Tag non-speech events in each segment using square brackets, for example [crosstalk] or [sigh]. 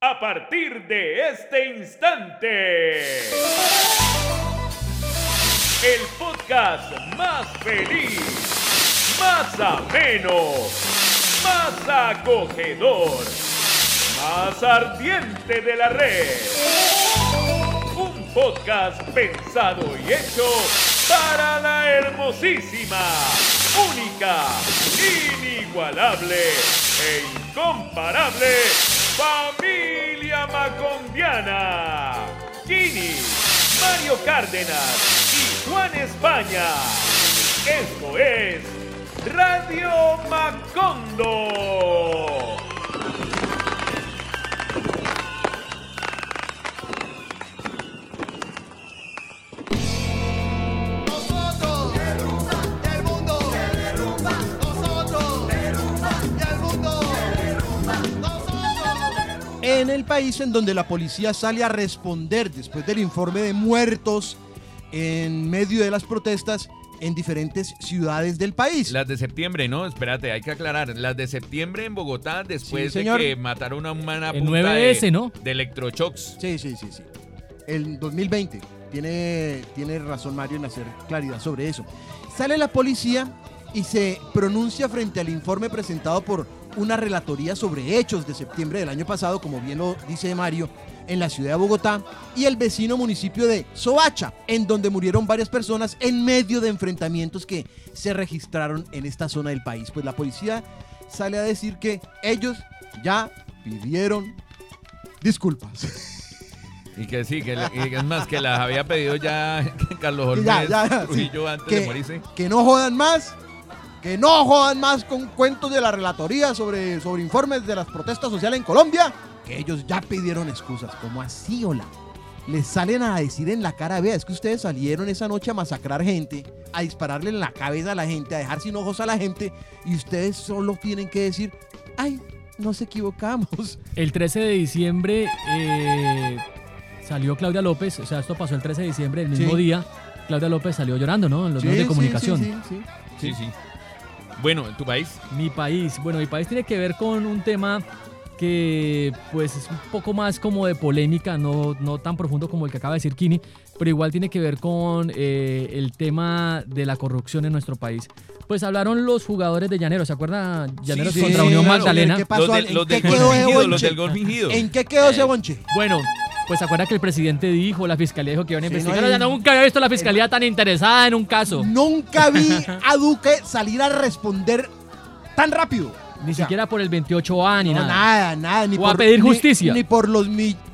A partir de este instante, el podcast más feliz, más ameno, más acogedor, más ardiente de la red. Un podcast pensado y hecho para la hermosísima, única, inigualable e incomparable familia macondiana. Gini, Mario Cárdenas y Juan España. Esto es Radio Macondo. En el país en donde la policía sale a responder después del informe de muertos en medio de las protestas en diferentes ciudades del país. Las de septiembre, ¿no? Espérate, hay que aclarar. Las de septiembre en Bogotá, después Sí, de que mataron a una El punta 9S, de, ¿no? de electroshocks. Sí, sí, sí, sí. El 2020. Tiene, tiene razón Mario en hacer claridad sobre eso. Sale la policía y se pronuncia frente al informe presentado por una relatoría sobre hechos de septiembre del año pasado, como bien lo dice Mario, en la ciudad de Bogotá y el vecino municipio de Soacha, en donde murieron varias personas en medio de enfrentamientos que se registraron en esta zona del país. Pues la policía sale a decir que ellos ya pidieron disculpas. Y que sí, que, y es más, que las había pedido ya [laughs] Carlos ya, ya, sí. antes que, de morirse. que no jodan más, que no jodan más con cuentos de la relatoría sobre, sobre informes de las protestas sociales en Colombia, que ellos ya pidieron excusas. ¿Cómo así, hola? Les salen a decir en la cara, vea, es que ustedes salieron esa noche a masacrar gente, a dispararle en la cabeza a la gente, a dejar sin ojos a la gente, y ustedes solo tienen que decir, ay, nos equivocamos. El 13 de diciembre eh, salió Claudia López, o sea, esto pasó el 13 de diciembre, el mismo Sí. día. Claudia López salió llorando, ¿no? En los Sí, medios de sí, comunicación. sí, sí, sí. Sí, sí. Bueno, ¿en tu país? Mi país, bueno, mi país tiene que ver con un tema que pues es un poco más como de polémica, no, no tan profundo como el que acaba de decir Kini, pero igual tiene que ver con eh, el tema de la corrupción en nuestro país. Pues hablaron los jugadores de Llaneros, ¿se acuerdan? Llaneros sí, contra sí, Unión claro. Magdalena. ¿Qué pasó? Los del, ¿En los qué del quedó gol ese fingido, los bonche? del gol fingido. ¿En qué quedó ese bonche? Bueno, pues acuerda que el presidente dijo, la fiscalía dijo que iban a Sí, investigar. no, nunca había visto la fiscalía tan interesada en un caso. Nunca vi [laughs] a Duque salir a responder tan rápido. Ni O sea, siquiera por el 28A ni no, nada. nada, nada. Ni O a por, pedir ni- justicia. Ni, por los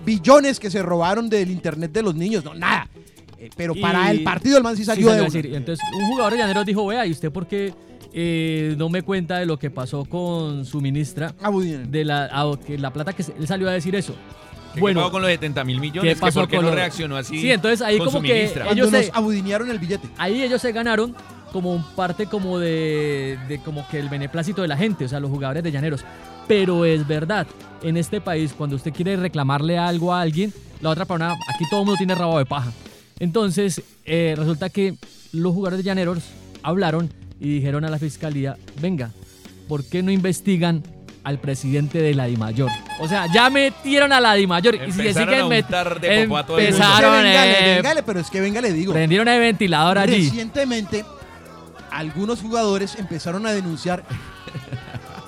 billones que se robaron del internet de los niños. No, nada. Eh, pero Y- para el partido el man sí Sí, salió de a decir. Entonces, un jugador de Llaneros dijo, vea, ¿y usted por qué eh, no me cuenta de lo que pasó con su ministra? Ah. De la, que la plata que él salió a decir eso. ¿Qué bueno, pasó con los 70 mil millones? ¿qué ¿Que pasó ¿Por qué con no los- reaccionó así Sí, entonces ahí con como que ellos nos se- abudinearon el billete. ahí ellos se ganaron como un parte como de, de como que el beneplácito de la gente, o sea, los jugadores de Llaneros. Pero es verdad, en este país, cuando usted quiere reclamarle algo a alguien, la otra persona, aquí todo el mundo tiene rabo de paja. Entonces, eh, resulta que los jugadores de Llaneros hablaron y dijeron a la fiscalía, venga, ¿por qué no investigan al presidente de la DIMAYOR? O sea, ya metieron a la DIMAYOR. Y si Empezaron siguen a met- untar de popó a todo el mundo. empezaron, véngale, eh, pero es que venga, le digo. prendieron el ventilador allí. Recientemente, algunos jugadores empezaron a denunciar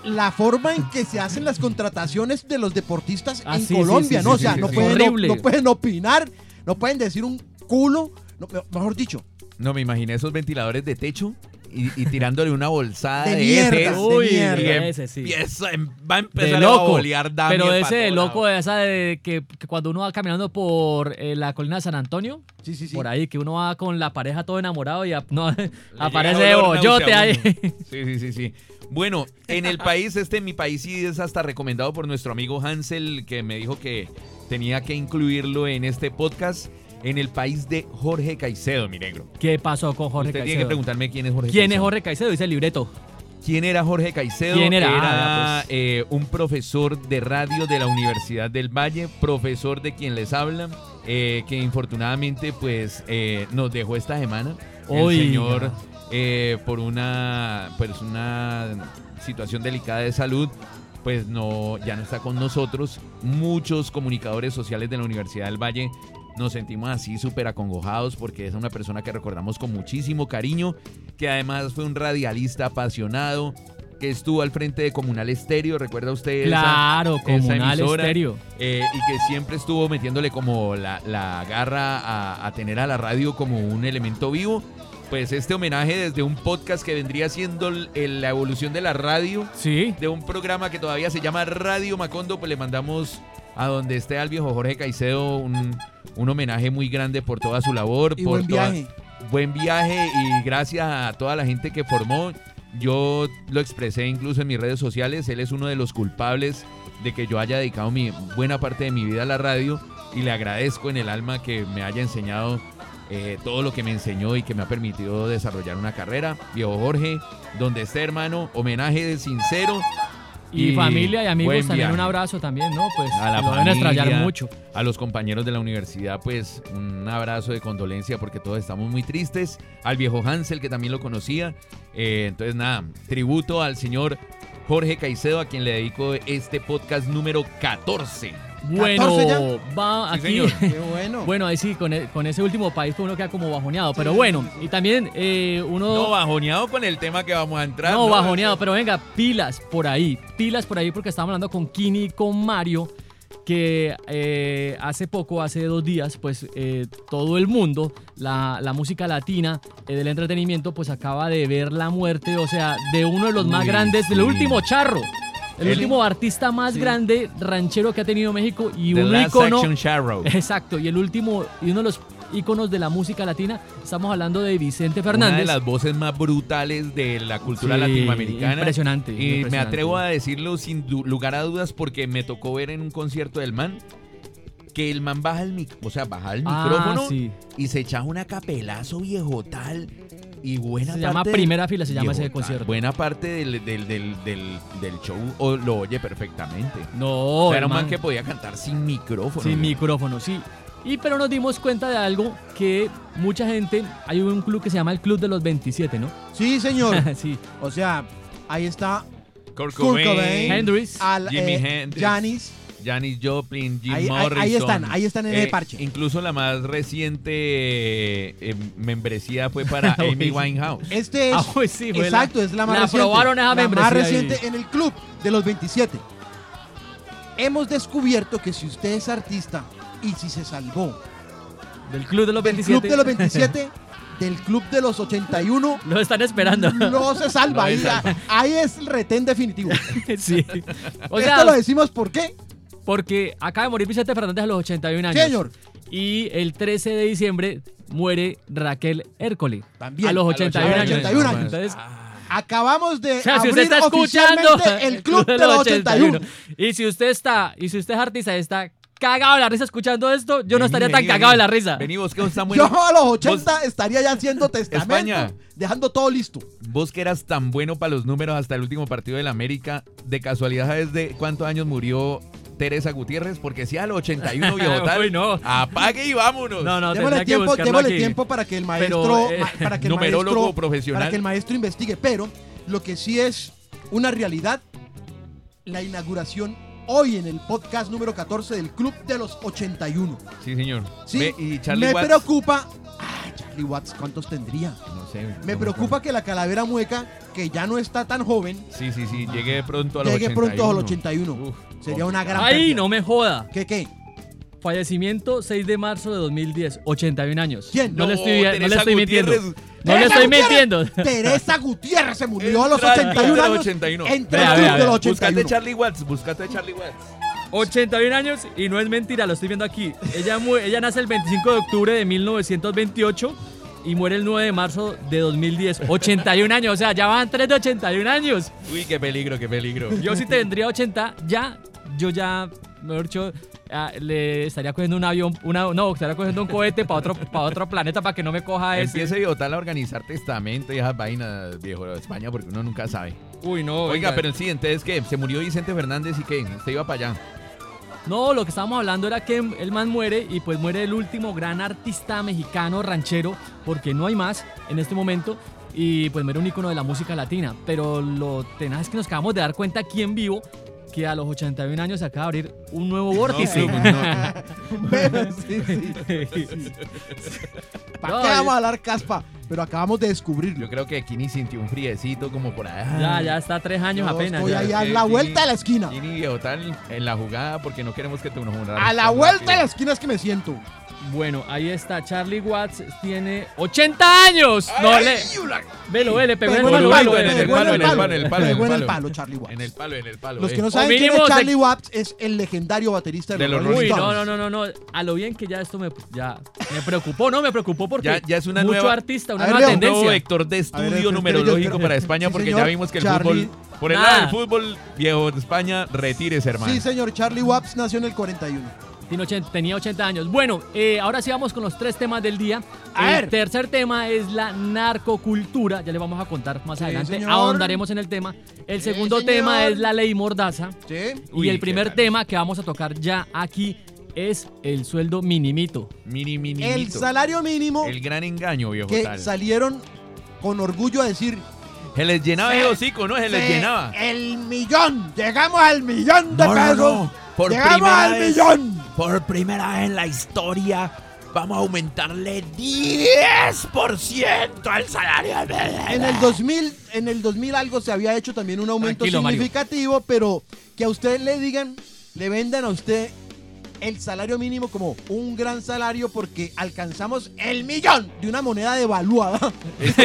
la forma en que se hacen las contrataciones de los deportistas Ah, en sí, sí, Colombia, sí, ¿no? sí, o sea, sí, no, sí. Pueden, Horrible. no pueden opinar, no pueden decir un culo, no, mejor dicho, No, me imaginé esos ventiladores de techo y, y tirándole una bolsada De de, mierda, heces. de Uy, mierda. Y ese sí. empieza- em- va a De empezar a loco. bolear Damian Pero ese de loco, lado. de esa de que, que cuando uno va caminando por eh, la colina de San Antonio, sí, sí, sí. por ahí, que uno va con la pareja todo enamorado y no, [laughs] aparece bollote ahí. [laughs] Sí, sí, sí, sí. Bueno, en el país, este mi país sí es hasta recomendado por nuestro amigo Hansel, que me dijo que tenía que incluirlo en este podcast. En el país de Jorge Caicedo, mi negro. ¿Qué pasó con Jorge Usted tiene que Caicedo? preguntarme quién es Jorge ¿Quién es Caicedo. Jorge Caicedo? Dice el libreto. ¿Quién era Jorge Caicedo? ¿Quién era? Era Ah, pues. eh, un profesor de radio de la Universidad del Valle, profesor de quien les habla, eh, que infortunadamente pues eh, nos dejó esta semana. El señor por una, pues, una situación delicada de salud pues no, ya no está con nosotros. Muchos comunicadores sociales de la Universidad del Valle nos sentimos así súper acongojados porque es una persona que recordamos con muchísimo cariño, que además fue un radialista apasionado, que estuvo al frente de Comunal Estéreo, ¿recuerda usted? Claro, esa comunal emisora? estéreo. Eh, y que siempre estuvo metiéndole como la, la garra a, a tener a la radio como un elemento vivo. Pues este homenaje desde un podcast que vendría siendo el- la evolución de la radio, Sí. de un programa que todavía se llama Radio Macondo, pues le mandamos a donde esté al viejo Jorge Caicedo un, un homenaje muy grande por toda su labor. Y por buen toda- viaje. buen viaje y gracias a toda la gente que formó. Yo lo expresé incluso en mis redes sociales. Él es uno de los culpables de que yo haya dedicado mi buena parte de mi vida a la radio y le agradezco en el alma que me haya enseñado eh, todo lo que me enseñó y que me ha permitido desarrollar una carrera. Viejo Jorge, donde esté hermano, homenaje de sincero. Y, familia y amigos también un abrazo también, ¿no? Pues A la lo deben extrañar familia. mucho. A los compañeros de la universidad, pues un abrazo de condolencia porque todos estamos muy tristes. Al viejo Hansel, que también lo conocía. Eh, entonces, nada, tributo al señor Jorge Caicedo, a quien le dedico este podcast número 14. Bueno, 14 ya. va Sí, aquí. señor. [laughs] Qué bueno. Bueno, ahí sí, con, e- con ese último país pues uno queda como bajoneado. Pero bueno, y también eh, uno... No, bajoneado con el tema que vamos a entrar. No, bajoneado, pero venga, pilas por ahí, pilas por ahí porque estábamos hablando con Kini y con Mario que eh, hace poco, hace dos días, pues eh, todo el mundo, la, la música latina eh, del entretenimiento, pues acaba de ver la muerte, o sea, de uno de los más grandes, del sí. último charro. El, El- último artista más Sí. grande ranchero que ha tenido México y The un Last Sharrow. [laughs] Exacto, y el último y uno de los íconos de la música latina, estamos hablando de Vicente Una Fernández. de las voces más brutales de la cultura Sí, latinoamericana. impresionante, Y me atrevo a decirlo sin lugar a dudas porque me tocó ver en un concierto del man que el man baja el mic o sea, baja el Ah, micrófono sí. y se echa una capelazo viejo tal y buena Se parte llama del- Primera Fila, se llama ese concierto. Buena parte del, del, del, del, del show o- lo oye perfectamente. No, O sea, era un man que podía cantar sin micrófono. Sin güey. micrófono, sí. Y pero nos dimos cuenta de algo que mucha gente, hay un club que se llama el Club de los 27, ¿no? Sí, señor. [laughs] sí. O sea, ahí está Kurt Kurt Cobain, Hendrix, al, Jimi eh, Hendrix. Janis. Janis Joplin, Jim Ahí- ahí- Morrison. ahí están, ahí están en el parche. Incluso la más reciente eh, eh, membresía fue [laughs] para Amy Uy. Winehouse. Este es. Ah, pues sí, fue exacto, la- es la más la reciente. aprobaron esa la más ahí. reciente en el club de los 27. Hemos descubierto que si usted es artista y si se salvó del Club de los del 27. club de los 27, [laughs] del club de los 81, Lo están esperando. no se salva. No ahí, se salva. ahí es el retén definitivo. [laughs] sí. O Esto sea, lo decimos por qué. Porque acaba de morir Vicente Fernández a los 81 años. Señor. Y el 13 de diciembre muere Raquel Hércole. También. A los A los 81 años. 81 años. Entonces, Acabamos de o sea, si abrir usted está escuchando oficialmente el [laughs] club de los 81. Y si usted está, y si usted es artista y está cagado de la risa escuchando esto, yo no estaría vení, tan cagado de la risa. Vení, vos que vos tan [laughs] Yo a los 80 estaría ya haciendo testamento, España. dejando todo listo. Vos que eras tan bueno para los números hasta el último partido del América, de casualidad sabes de cuántos años murió Teresa Gutiérrez, porque si a los 81 viejo tal, Uy, no. apague y vámonos. No, no, démosle tiempo, démosle tiempo para que el Pero, maestro, eh, ma- para que el numerólogo maestro, profesional. para que el maestro investigue. Pero lo que sí es una realidad, la inauguración hoy en el podcast número 14 del Club de los 81. Sí, señor. Sí, Ve, y Charlie me Watts, preocupa. Ay, Charlie Watts, ¿cuántos tendría? No sé. Me no preocupa que la calavera mueca, que ya no está tan joven, Sí, sí, sí. Llegué pronto a los llegue 81. pronto a los 81. Uf, Sería una gran Ay, pérdida. no me joda. ¿Qué qué? Fallecimiento 6 de marzo de 2010, 81 años. ¿Quién? No, le No, estoy, no le estoy mintiendo. No le estoy Gutiérrez. mintiendo. [laughs] Teresa Gutiérrez se murió a los Entra al club 81 de los años. 81. Entre Vea, el vea, de los vea. 81. Buscate Charlie Watts, buscate Charlie Watts. 81 años y no es mentira, lo estoy viendo aquí. Ella, ella nace el 25 de octubre de 1928 y muere el 9 de marzo de 2010. 81 años, o sea, ya van 3 de 81 años. Uy, qué peligro, qué peligro. Yo si tendría 80, ya, yo ya, mejor dicho, ah, le estaría cogiendo un avión, una, no, estaría cogiendo un cohete para otro, para otro planeta para que no me coja ese. Empiece viejo tal a organizar testamento y esas vainas, viejo de España, porque uno nunca sabe. Uy, no. Oiga, pero sí, entonces, ¿qué? Se murió Vicente Fernández y ¿qué? Usted iba para allá. No, lo que estábamos hablando era que el man muere y pues muere el último gran artista mexicano ranchero, porque no hay más en este momento, y pues muere un ícono de la música latina. Pero lo tenaz es que nos acabamos de dar cuenta aquí en vivo que a los 81 años se acaba de abrir un nuevo vórtice. [laughs] Bueno, sí, sí. ¿Para No, qué vamos a hablar caspa? Pero acabamos de descubrirlo. Yo creo que Kini sintió un friecito como por allá. ya, ya está tres años Yo apenas. estoy ya. ahí a Sí, la Kini- vuelta de la esquina. Kini viejo tal en la jugada porque no queremos que te nos A la vuelta de la esquina es que me siento. Bueno, ahí está. Charlie Watts tiene 80 años. No le. Velo, ve, le pegó en el palo, en el palo, en el palo, en el palo, Pegó en el palo. Charlie Watts. En el palo, en el palo. Los que eh. no saben quién es Charlie Watts es el legendario baterista de, De los Rolling Uy, no, Stones. no, no, no, no. A lo bien que ya esto me, ya, me preocupó, ¿no? Me preocupó porque Ya- ya es una mucho nueva- artista, una nueva Leo. Un nuevo tendencia. vector de estudio numerológico para. España porque ya vimos que el fútbol, por el lado del fútbol viejo de España, retírese, hermano. Sí, señor. Charlie Watts nació en el 41. Tiene 80 tenía 80 años. Bueno, eh, ahora sí vamos con los tres temas del día. A el ver. tercer tema es la narcocultura. Ya le vamos a contar más Sí, adelante. señor. Ahondaremos en el tema. El Sí, segundo señor. tema es la ley Mordaza. ¿Sí? Uy, y el primer tema que vamos a tocar ya aquí es el sueldo minimito. Mini, mini, El mito. salario mínimo El gran engaño, viejo que tal. salieron con orgullo a decir Se les llenaba Se- el hocico, ¿no? Se les "Se- llenaba. el millón. Llegamos al millón de No, pesos. no. Por Llegamos al vez. millón. Por primera vez en la historia, vamos a aumentarle 10% al salario. En el 2000, en el 2000 algo se había hecho también un aumento Tranquilo, Mario. significativo, pero que a usted le digan, le vendan a usted el salario mínimo como un gran salario porque alcanzamos el millón de una moneda devaluada [laughs] con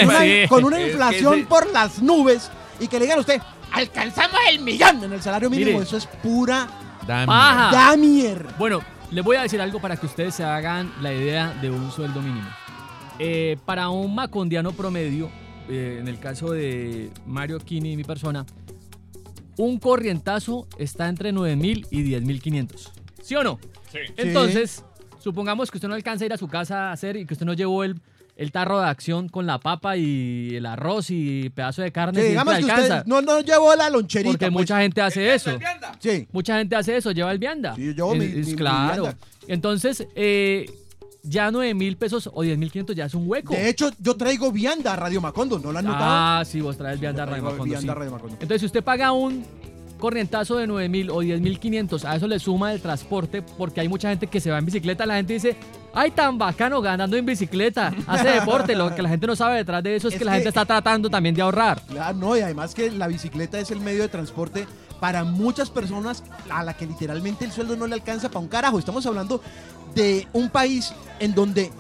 una, Sí. con una Es que inflación por las nubes y que le digan a usted, alcanzamos el millón en el salario mínimo. Mire. Eso es pura Paja. damier. Bueno, les voy a decir algo para que ustedes se hagan la idea de un sueldo mínimo. Eh, para un macondiano promedio, eh, en el caso de Mario Kini y mi persona, un corrientazo está entre 9 mil y 10 mil 500. ¿Sí o no? Sí. Entonces, supongamos que usted no alcanza a ir a su casa a hacer y que usted no llevó el, el tarro de acción con la papa y el arroz y pedazo de carne. Sí, digamos que alcanza. usted no, no llevó la loncherita. porque pues. mucha gente hace eso. Sí. Mucha gente hace eso, lleva el vianda. Sí, yo llevo mi- Es- mi- es mi claro. vianda. Entonces, eh, ya 9 mil pesos o 10 mil 500 ya es un hueco. De hecho, yo traigo vianda a Radio Macondo, ¿no la han notado? ah, sí, vos traes vianda Traigo Raima, cuando vianda sí. a Radio Macondo. Entonces, si usted paga un corrientazo de 9 mil o 10 mil 500, a eso le suma el transporte, porque hay mucha gente que se va en bicicleta. La gente dice, ay, tan bacano ganando en bicicleta, hace [laughs] deporte. Lo que la gente no sabe detrás de eso es, Es que la gente está tratando también de ahorrar. Claro, no, y además que la bicicleta es el medio de transporte para muchas personas a la que literalmente el sueldo no le alcanza para un carajo. Estamos hablando de un país en donde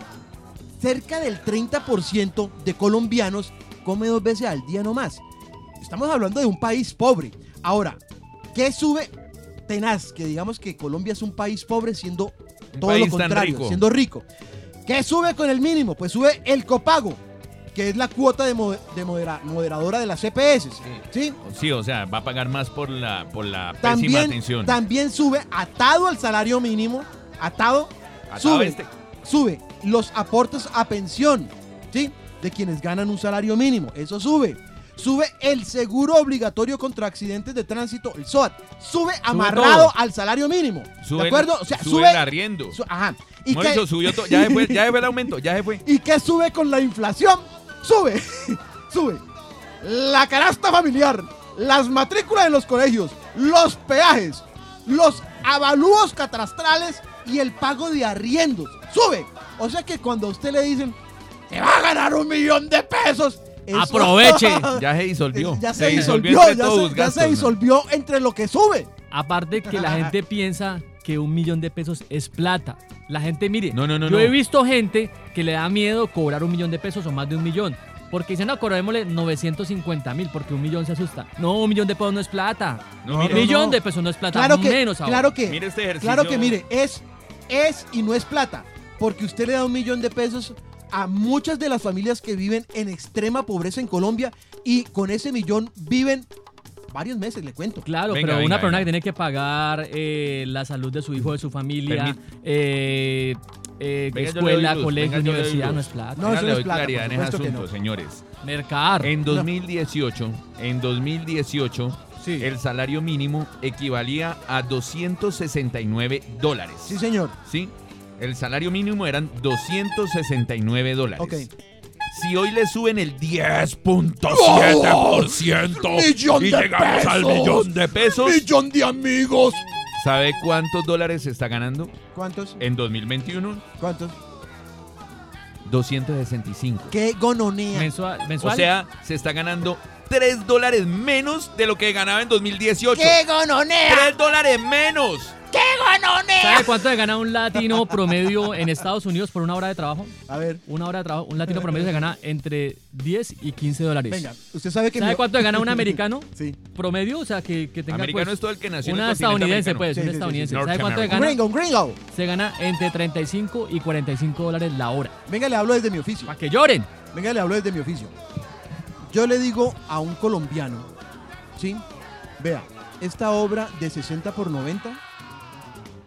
cerca del 30% de colombianos come dos veces al día no más. Estamos hablando de un país pobre. Ahora, ¿qué sube? Tenaz, que digamos que Colombia es un país pobre siendo Un todo lo contrario, rico. siendo rico. ¿Qué sube con el mínimo? Pues sube el copago, que es la cuota de, de modera- moderadora de las CPS. ¿sí? Sí, o sea, va a pagar más por la, por la pésima También, atención. también sube, atado al salario mínimo, atado, Atado sube, este- sube los aportes a pensión, ¿sí? De quienes ganan un salario mínimo, eso sube. Sube el seguro obligatorio contra accidentes de tránsito, el SOAT. Sube amarrado al salario mínimo. Sube ¿De acuerdo? O sea, sube sube. el arriendo. su- ajá. ¿Y Mauricio qué, subió todo. Ya se fue, ya se fue el [laughs] aumento, ya se fue. ¿Y qué sube con la inflación? Sube, [laughs] sube. La canasta familiar, las matrículas de los colegios, los peajes, los avalúos catastrales y el pago de arriendos. Sube. O sea que cuando a usted le dicen, se va a ganar un millón de pesos. Eso- Aproveche. [laughs] Ya se disolvió. ya se, disolvió disolvió, entre ya, todos se, disolvió entre lo que sube. Aparte que la gente [laughs] piensa que un millón de pesos es plata. La gente, mire, No, no, no, yo no. he visto gente que le da miedo cobrar un millón de pesos o más de un millón. Porque dicen, no, cobrémosle 950 mil porque un millón se asusta. No, un millón de pesos no es plata. No, un millón no. de pesos no es plata. Claro que, menos ahora. claro que, Mire este ejercicio. Claro que mire, es, es y no es plata, porque usted le da un millón de pesos a muchas de las familias que viven en extrema pobreza en Colombia y con ese millón viven varios meses, le cuento. Claro, Venga, pero venga, una persona venga. que tiene que pagar eh, la salud de su hijo, de su familia, eh, eh, escuela, luz, colegio, universidad, no es plata. No, eso no es plata, claridad en ese asunto, no. señores. Mercar. En 2018, en 2018, Sí. el salario mínimo equivalía a 269 dólares. Sí, señor. ¿Sí? El salario mínimo eran 269 dólares. Ok. Si hoy le suben el 10.7% ¡Millón y de llegamos al millón de pesos, Millón de amigos. ¿sabe cuántos dólares se está ganando ¿Cuántos? en 2021? ¿Cuántos? 265. ¡Qué gononea! Mensual. O mensual. sea, se está ganando 3 dólares menos de lo que ganaba en 2018. ¡Qué gononea! 3 dólares menos. ¿Sabe cuánto se gana un latino promedio en Estados Unidos por una hora de trabajo? A ver, Una hora de trabajo, un latino promedio se gana entre 10 y 15 dólares. venga. ¿Usted sabe que ¿Sabe mi- cuánto se gana un americano [laughs] Sí. promedio? O sea, que, que tenga Americano pues, es todo el que nació en el una estadounidense, americano. pues, Sí, un sí, sí, estadounidense. sí. ¿Sabe cuánto se Un gana? gringo, un gringo. Se gana entre 35 y 45 dólares la hora. Venga, le hablo desde mi oficio. Para que lloren. Venga, le hablo desde mi oficio. Yo le digo a un colombiano, ¿sí? Vea, esta obra de 60 por 90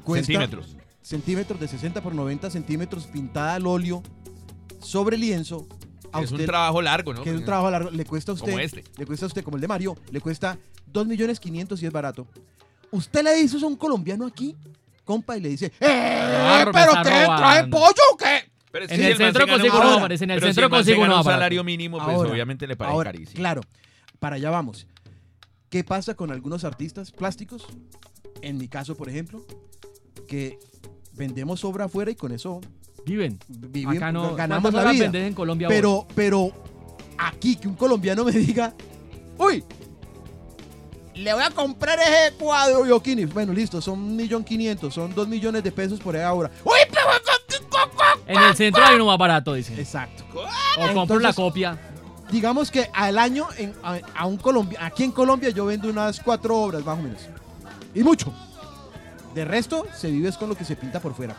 cuesta Centímetros. centímetros de 60 por 90 centímetros pintada al óleo sobre lienzo. A Es un trabajo largo, ¿no? que es un trabajo largo, le cuesta a usted, Como este. le cuesta a usted como el de Mario, le cuesta 2 millones 500 y es barato. Usted le dice eso a un colombiano aquí, compa, y le dice, ¡Eh! ¿Pero qué? ¿Trae pollo o qué? Pero En el si centro consigo no aparece, en el pero si centro se consigo no un salario mínimo, pues Ahora, obviamente le Ahora, carísimo. Claro, para allá vamos. ¿Qué pasa con algunos artistas plásticos? En mi caso, por ejemplo, que vendemos obra afuera y con eso Viven. Acá no. ganamos ¿cuántas la vida. vendes en Colombia vos? Pero, pero aquí que un colombiano me diga, uy, le voy a comprar ese cuadro Bioquini. Bueno, listo, son un millón quinientos, son dos millones de pesos por ahí ahora. Uy, pero En el centro hay uno más barato, dicen. Exacto. O compro la Entonces- copia. digamos que al año en- a, a un Colombia, aquí en Colombia yo vendo unas cuatro obras más o menos. Y mucho. De resto, se vive es con lo que se pinta por fuera.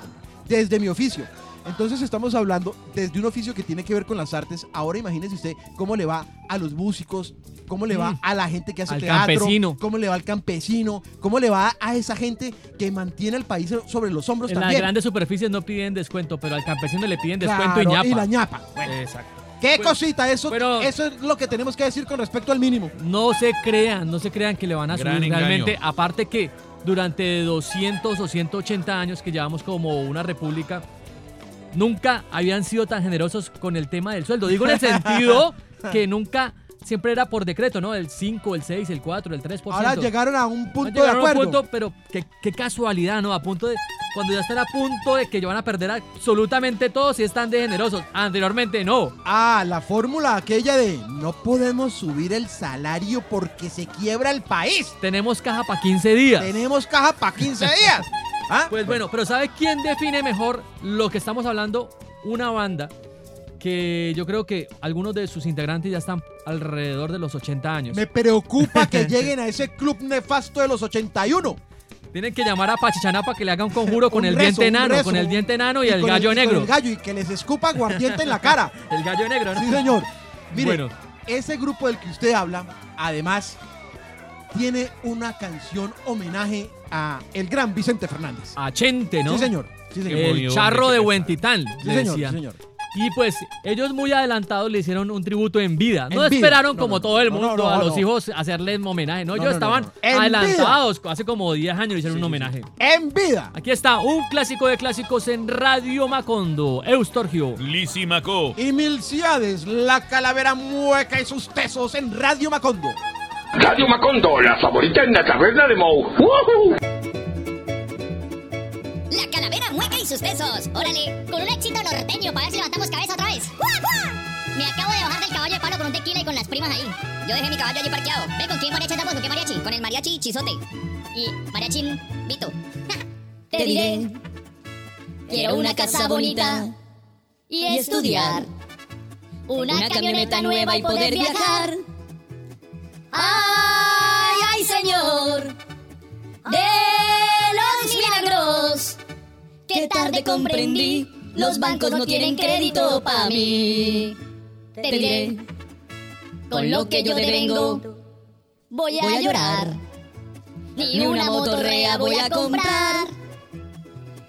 Desde mi oficio. Entonces estamos hablando desde un oficio que tiene que ver con las artes. Ahora imagínese usted cómo le va a los músicos, cómo le va Mm. a la gente que hace Al teatro, campesino. cómo le va al campesino, cómo le va a esa gente que mantiene el país sobre los hombros En las también. grandes superficies no piden descuento, pero al campesino le piden descuento Claro, y ñapa. y la ñapa. Bueno, Exacto. qué cosita, eso, pero- eso es lo que tenemos que decir con respecto al mínimo. No se crean, no se crean que le van a subir engaño. realmente. Aparte que durante 200 o 180 años que llevamos como una república, nunca habían sido tan generosos con el tema del sueldo. Digo en el sentido [laughs] que nunca, siempre era por decreto, ¿no? El 5, el 6, el 4, el 3%. Ahora llegaron a un punto de Llegaron a un acuerdo. punto, pero qué, qué casualidad, ¿no? A punto de. Cuando ya están a punto de que ya van a perder absolutamente todo si están de generosos. Anteriormente no. Ah, la fórmula aquella de no podemos subir el salario porque se quiebra el país. Tenemos caja para 15 días. Tenemos caja para 15 días. [laughs] ¿Ah? Pues bueno, pero ¿sabe quién define mejor lo que estamos hablando? Una banda que yo creo que algunos de sus integrantes ya están alrededor de los 80 años. Me preocupa que [laughs] lleguen a ese club nefasto de los 81. Tienen que llamar a Pachichaná para que le haga un conjuro con Un el rezo, diente enano, con el diente enano y, el con gallo negro. el gallo y que les escupa aguardiente en la cara. [laughs] El gallo negro, ¿no? Sí, señor. Mire, Bueno. ese grupo del que usted habla, además, tiene una canción homenaje a el gran Vicente Fernández. A Chente, ¿no? Sí, señor. Sí, señor. El charro de Huentitán, Sí, le señor, decían. sí, señor. Y pues ellos muy adelantados le hicieron un tributo en vida. No En vida. esperaron No, como no, todo el mundo no, no, a los no. hijos hacerles homenaje. No, No, ellos estaban adelantados. Hace como 10 años le hicieron Sí, un sí, sí. homenaje. En vida. Aquí está un clásico de clásicos en Radio Macondo. Eustorgio. Lísimaco. Y Milciades, la calavera mueca y sus tesos en Radio Macondo. Radio Macondo, la favorita en la caverna de Moe. ¡Woohoo! La calavera mueca y sus besos. Órale, con un éxito norteño para ver si levantamos cabeza otra vez. Me acabo de bajar del caballo de palo con un tequila y con las primas ahí. Yo dejé mi caballo allí parqueado. ¿Ve con quién mariachi andamos? ¿Con qué mariachi? Con el mariachi Chizote. Y mariachi Vito. [laughs] Te diré. Quiero una casa bonita y estudiar. Una camioneta nueva y poder viajar. ¡Ay, ay, señor! De los milagros. Qué tarde comprendí, los bancos no tienen crédito para mí. Te diré, con lo que yo devengo, voy a llorar. Ni una motorrea voy a comprar.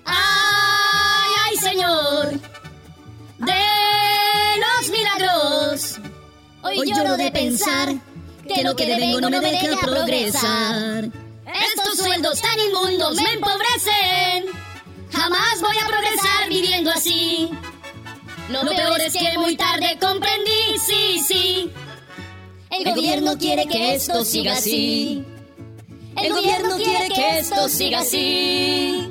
¡Ay, ay, señor! De los milagros. Hoy lloro de pensar que lo que devengo no me deja progresar. Estos sueldos tan inmundos me empobrecen. Jamás voy a progresar viviendo así. Lo peor es que muy tarde comprendí, sí, sí. El gobierno quiere que esto siga así. El gobierno quiere que esto siga así.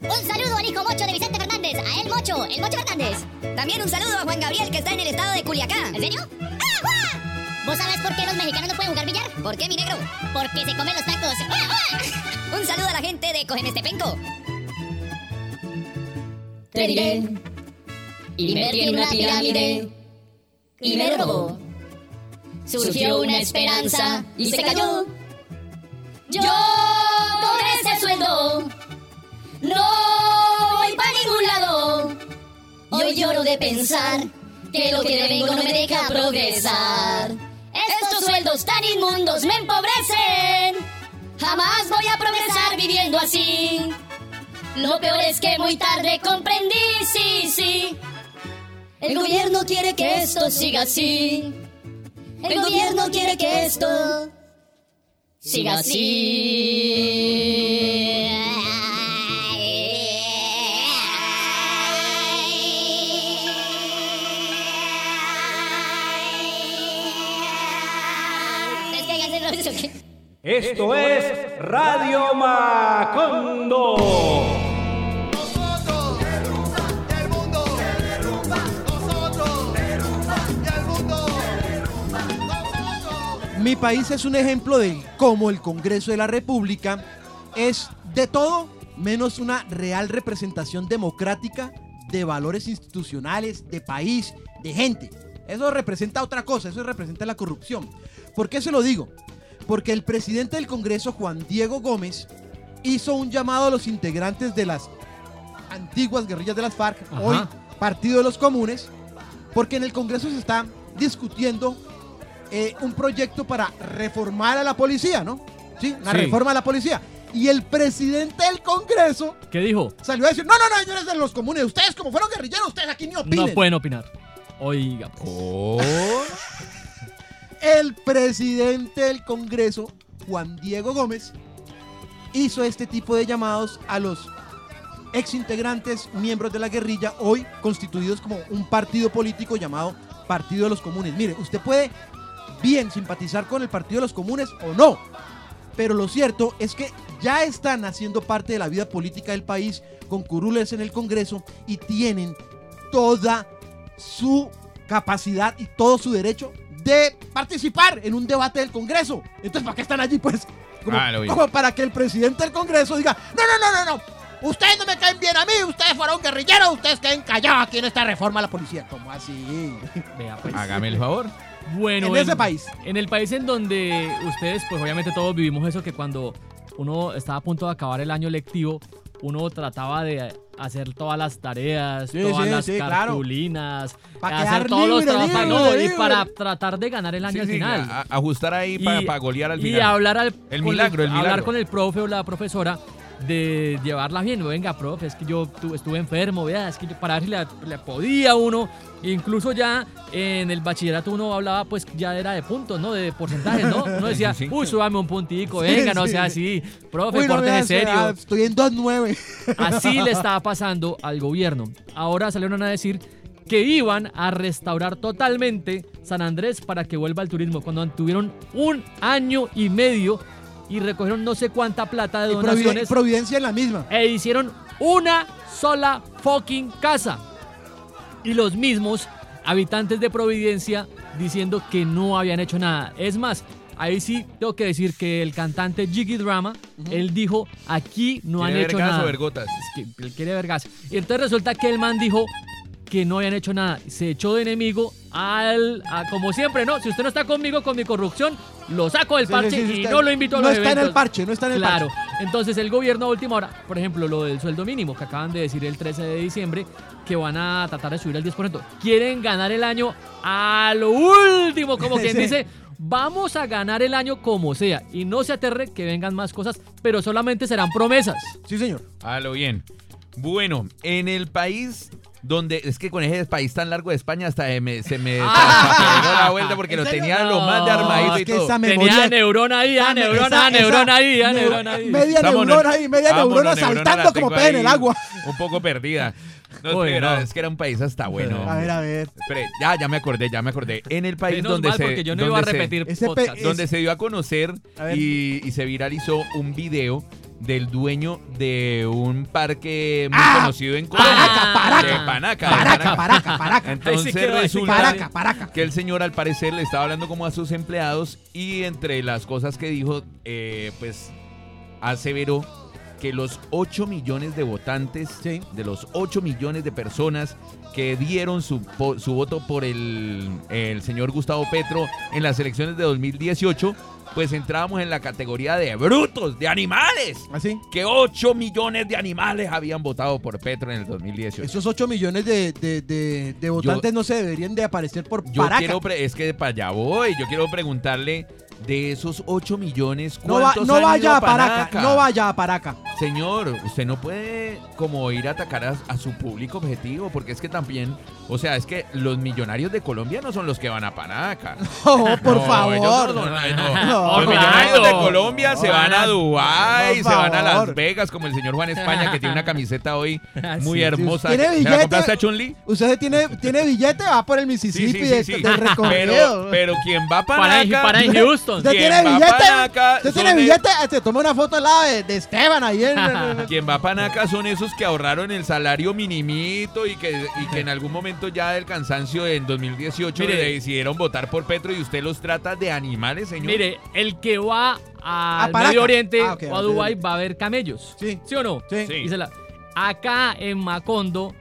Un saludo al hijo mocho de Vicente Fernández, a él mocho, el mocho Fernández. También un saludo a Juan Gabriel que está en el estado de Culiacán. ¿En serio? ¡Ah, Juan! ¿Vos sabés por qué los mexicanos no pueden jugar billar? ¿Por qué, mi negro? Porque se comen los tacos. Un saludo a la gente de Cógeme este penco. Te diré, invertí en una pirámide y me robó. Surgió una esperanza y se cayó. Yo cobré ese sueldo. No voy para ningún lado. Hoy lloro de pensar que lo que devengo no me deja progresar. Estos sueldos tan inmundos me empobrecen. Jamás voy a progresar viviendo así. Lo peor es que muy tarde comprendí, sí, sí. El gobierno quiere que esto siga así. El gobierno quiere que esto siga así. Esto es Radio Macondo. Mi país es un ejemplo de cómo el Congreso de la República es de todo menos una real representación democrática de valores institucionales, de país, de gente. Eso representa otra cosa, eso representa la corrupción. ¿Por qué se lo digo? Porque el presidente del Congreso, Juan Diego Gómez, hizo un llamado a los integrantes de las antiguas guerrillas de las FARC, Ajá. hoy Partido de los Comunes, porque en el Congreso se está discutiendo eh, un proyecto para reformar a la policía, ¿no? Sí, la Sí. reforma a la policía. Y el presidente del Congreso ¿Qué dijo? salió a decir, no, no, no, señores de los comunes, ustedes como fueron guerrilleros, ustedes aquí ni opinen. No pueden opinar. Oiga, pues. Oh. [laughs] El presidente del Congreso, Juan Diego Gómez, hizo este tipo de llamados a los exintegrantes, miembros de la guerrilla, hoy constituidos como un partido político llamado Partido de los Comunes. Mire, usted puede bien simpatizar con el Partido de los Comunes o no, pero lo cierto es que ya están haciendo parte de la vida política del país con curules en el Congreso y tienen toda su capacidad y todo su derecho de participar en un debate del Congreso. Entonces, ¿para qué están allí? Pues, como, Ah, como para que el presidente del Congreso diga, no, no, no, no, no. Ustedes no me caen bien a mí, ustedes fueron guerrilleros, ustedes queden callados aquí en esta reforma a la policía. ¿Cómo así? [laughs] Vea, pues. Hágame el favor. Bueno, En ese país. En el país en donde ustedes, pues obviamente todos vivimos eso, que cuando uno estaba a punto de acabar el año lectivo, uno trataba de hacer todas las tareas, Sí, todas sí, las sí, claro. cartulinas, Pa' hacer todos los libre, trabajos, libre, no, y para tratar de ganar el año al final. a- ajustar ahí para, Y- para golear al y final. hablar al El milagro, el hablar milagro. con el profe o la profesora de llevarla bien. Venga, profe, es que yo tu- estuve enfermo, vea, es que yo para ver si le, le podía uno. Incluso ya en el bachillerato uno hablaba, pues ya era de puntos, ¿no? De porcentajes, ¿no? [laughs] Uno decía, uy, súbame un puntico, Sí, venga, no sí. sea así. Profe, Uy, no pórtese serio. estoy en 2-9. [laughs] Así le estaba pasando al gobierno. Ahora salieron a decir que iban a restaurar totalmente San Andrés para que vuelva al turismo. Cuando tuvieron un año y medio y recogieron no sé cuánta plata de Y donaciones Providencia en la misma. e hicieron una sola fucking casa. Y los mismos habitantes de Providencia diciendo que no habían hecho nada. Es más, ahí sí tengo que decir que el cantante Jiggy Drama, él dijo, aquí no han ¿Quiere hecho nada. o ver gotas? Es que él quiere ver gas. Y entonces resulta que el man dijo que no habían hecho nada. Se echó de enemigo al, a- como siempre, ¿no? Si usted no está conmigo con mi corrupción, lo saco del parche sí, sí, y está- no lo invito a no los está en el parche, no está en el Claro. parche. Entonces el gobierno a última hora, por ejemplo, lo del sueldo mínimo que acaban de decir el 13 de diciembre, que van a tratar de subir al 10%. Quieren ganar el año a lo último, como quien [laughs] Sí. dice, vamos a ganar el año como sea. Y no se aterre que vengan más cosas, pero solamente serán promesas. Sí, señor. A lo bien. Bueno, en el país donde es que con ese país tan largo de España hasta me- se me [laughs] Ah. pegó la vuelta porque ¿En lo tenía lo más de armadito es y que todo. esa Tenía memoria... neurona ahí, ah, esa- neurona, esa- neurona ahí, ah, neu- neurona ahí. Media neurona ahí, media Vámonos, neurona saltando como pez en el agua. Un poco perdida. No, Uy, espera, no. es que era un país hasta bueno. A ver, a ver. Espere, ya, ya me acordé, ya me acordé. En el país Menos donde mal, se. porque yo no iba a donde se- repetir pe- podcast. es- donde se dio a conocer A y, y se viralizó un video del dueño de un parque muy Ah, conocido en Colombia. Paraca, paraca. De Panaca. Paraca, paraca, paraca. Entonces sí resulta Paraca, paraca. que el señor al parecer le estaba hablando como a sus empleados y entre las cosas que dijo, eh, pues aseveró que los 8 millones de votantes, Sí. de los 8 millones de personas que dieron su, su voto por el, el señor Gustavo Petro en las elecciones de 2018, pues entrábamos en la categoría de brutos, de animales. ¿Así? Que 8 millones de animales habían votado por Petro en el 2018. Esos 8 millones de, de- de- de votantes no se deberían de aparecer por Yo Paraca. quiero, es que para allá voy, yo quiero preguntarle de esos 8 millones, no va- ¿cuántos no han ido vaya a a Paraca, Panaca? no vaya a Paraca. Señor, usted no puede como ir a atacar a, a su público objetivo, porque es que también, o sea, es que los millonarios de Colombia no son los que van a Panaca. [laughs] Oh, por No, favor. no no. No, Los millonarios de no. Colombia se van a Dubái, se van a Las. Vegas, como el señor Juan España, que tiene una camiseta hoy [laughs] muy Sí, hermosa. ¿Tiene ¿Se la billete? compraste a Chun-Li? Usted tiene, tiene billete, va por el Mississippi sí, sí, de, sí. de Pero, recorrido. pero quien va a Para, Panaca... para en Houston. ¿Usted ¿quién tiene va a billete? Panaca? ¿Usted Son tiene billete? Se toma una foto al lado de, de Esteban ahí en... [laughs] en- Quien va a Panaca son esos que ahorraron el salario minimito y que, y que en algún momento ya del cansancio en 2018 Mire. decidieron votar por Petro y usted los trata de animales, señor. Mire, el que va al Paraca. Medio Oriente Ah, ok, o a al Dubái va a ver camellos. Sí. ¿Sí o no? Sí. Sí. Y se la- Acá en Macondo,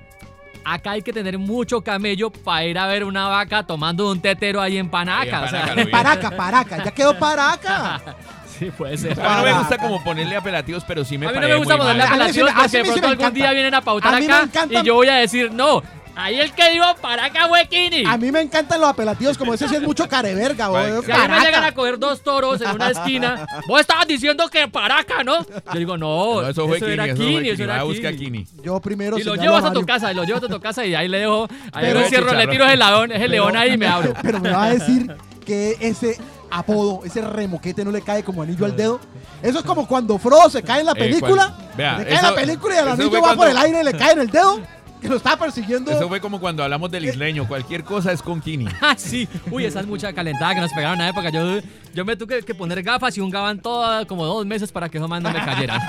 acá hay que tener mucho camello para ir a ver una vaca tomando un tetero ahí en Panaca. Ahí en o sea, Panaca. Paraca, Paraca. Ya quedó Paraca. [laughs] sí, puede ser. a mí no me gusta como ponerle apelativos, pero sí me a mí no me gusta ponerle mal. Apelativos porque de pronto algún día vienen a pautar A mí me acá encanta- y yo voy a decir, no, ahí el que dijo Paraca fue Kini. A mí me encantan los apelativos, como ese sí es mucho careverga. Güey. Si a mí me Paraca. llegan a coger dos toros en una esquina, [laughs] vos estabas diciendo que Paraca, ¿no? Yo digo, no, No, eso fue Kini, era eso Kini, Kini. eso era Vaya, busca a Kini. Kini. Yo primero Y lo llevas a tu casa, y lo llevas a tu casa y ahí le dejo, ahí Pero- lo encierro, le tiro ese león, ese león ahí y me abro. [laughs] Pero me va a decir que ese apodo, ese remoquete no le cae como anillo al dedo. Eso es como cuando Frodo se cae en la Eh, película. cuando- vea, le cae en eso- la película y el eso anillo va por el aire y le cae en el dedo. Que lo está persiguiendo. Eso fue como cuando hablamos del isleño, cualquier cosa es con Kini. [laughs] Ah, sí. Uy, esa es mucha calentada que nos pegaron en la época. Yo, yo me tuve que poner gafas y un gabán toda como dos meses para que esos más no me cayeran.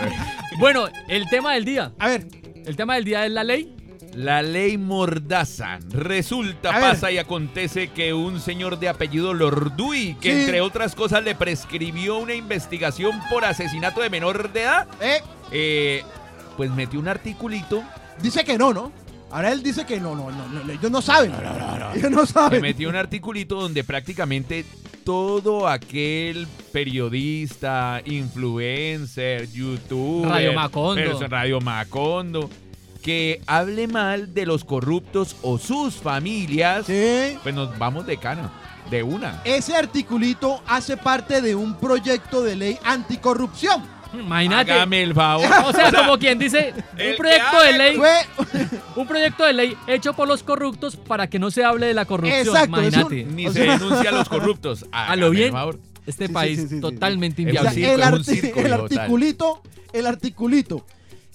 [laughs] bueno, el tema del día. A ver, El tema del día es la ley. La ley Mordaza. Resulta, A ver. pasa y acontece que un señor de apellido Lorduy, que Sí. entre otras cosas le prescribió una investigación por asesinato de menor de edad, eh, eh, pues metió un articulito, dice que no, ¿no? Ahora él dice que no, no, no, no, ellos no saben. Ellos no le saben. metió un articulito donde prácticamente todo aquel periodista, influencer, youtuber, Radio Macondo. perso- Radio Macondo, que hable mal de los corruptos o sus familias, Sí. pues nos vamos de cana, de una. Ese articulito hace parte de un proyecto de ley anticorrupción. Imagínate. Hágame el favor. O sea, como quien dice, [laughs] El un proyecto de ley, Fue [laughs] un proyecto de ley hecho por los corruptos para que no se hable de la corrupción. Exacto, es un- Imagínate. Ni O se sea- denuncia a los [laughs] corruptos. A lo el bien, favor. este Sí, país sí, sí, sí. totalmente Es O sea, un inviable. el, es un arti- circo, el total. articulito, el articulito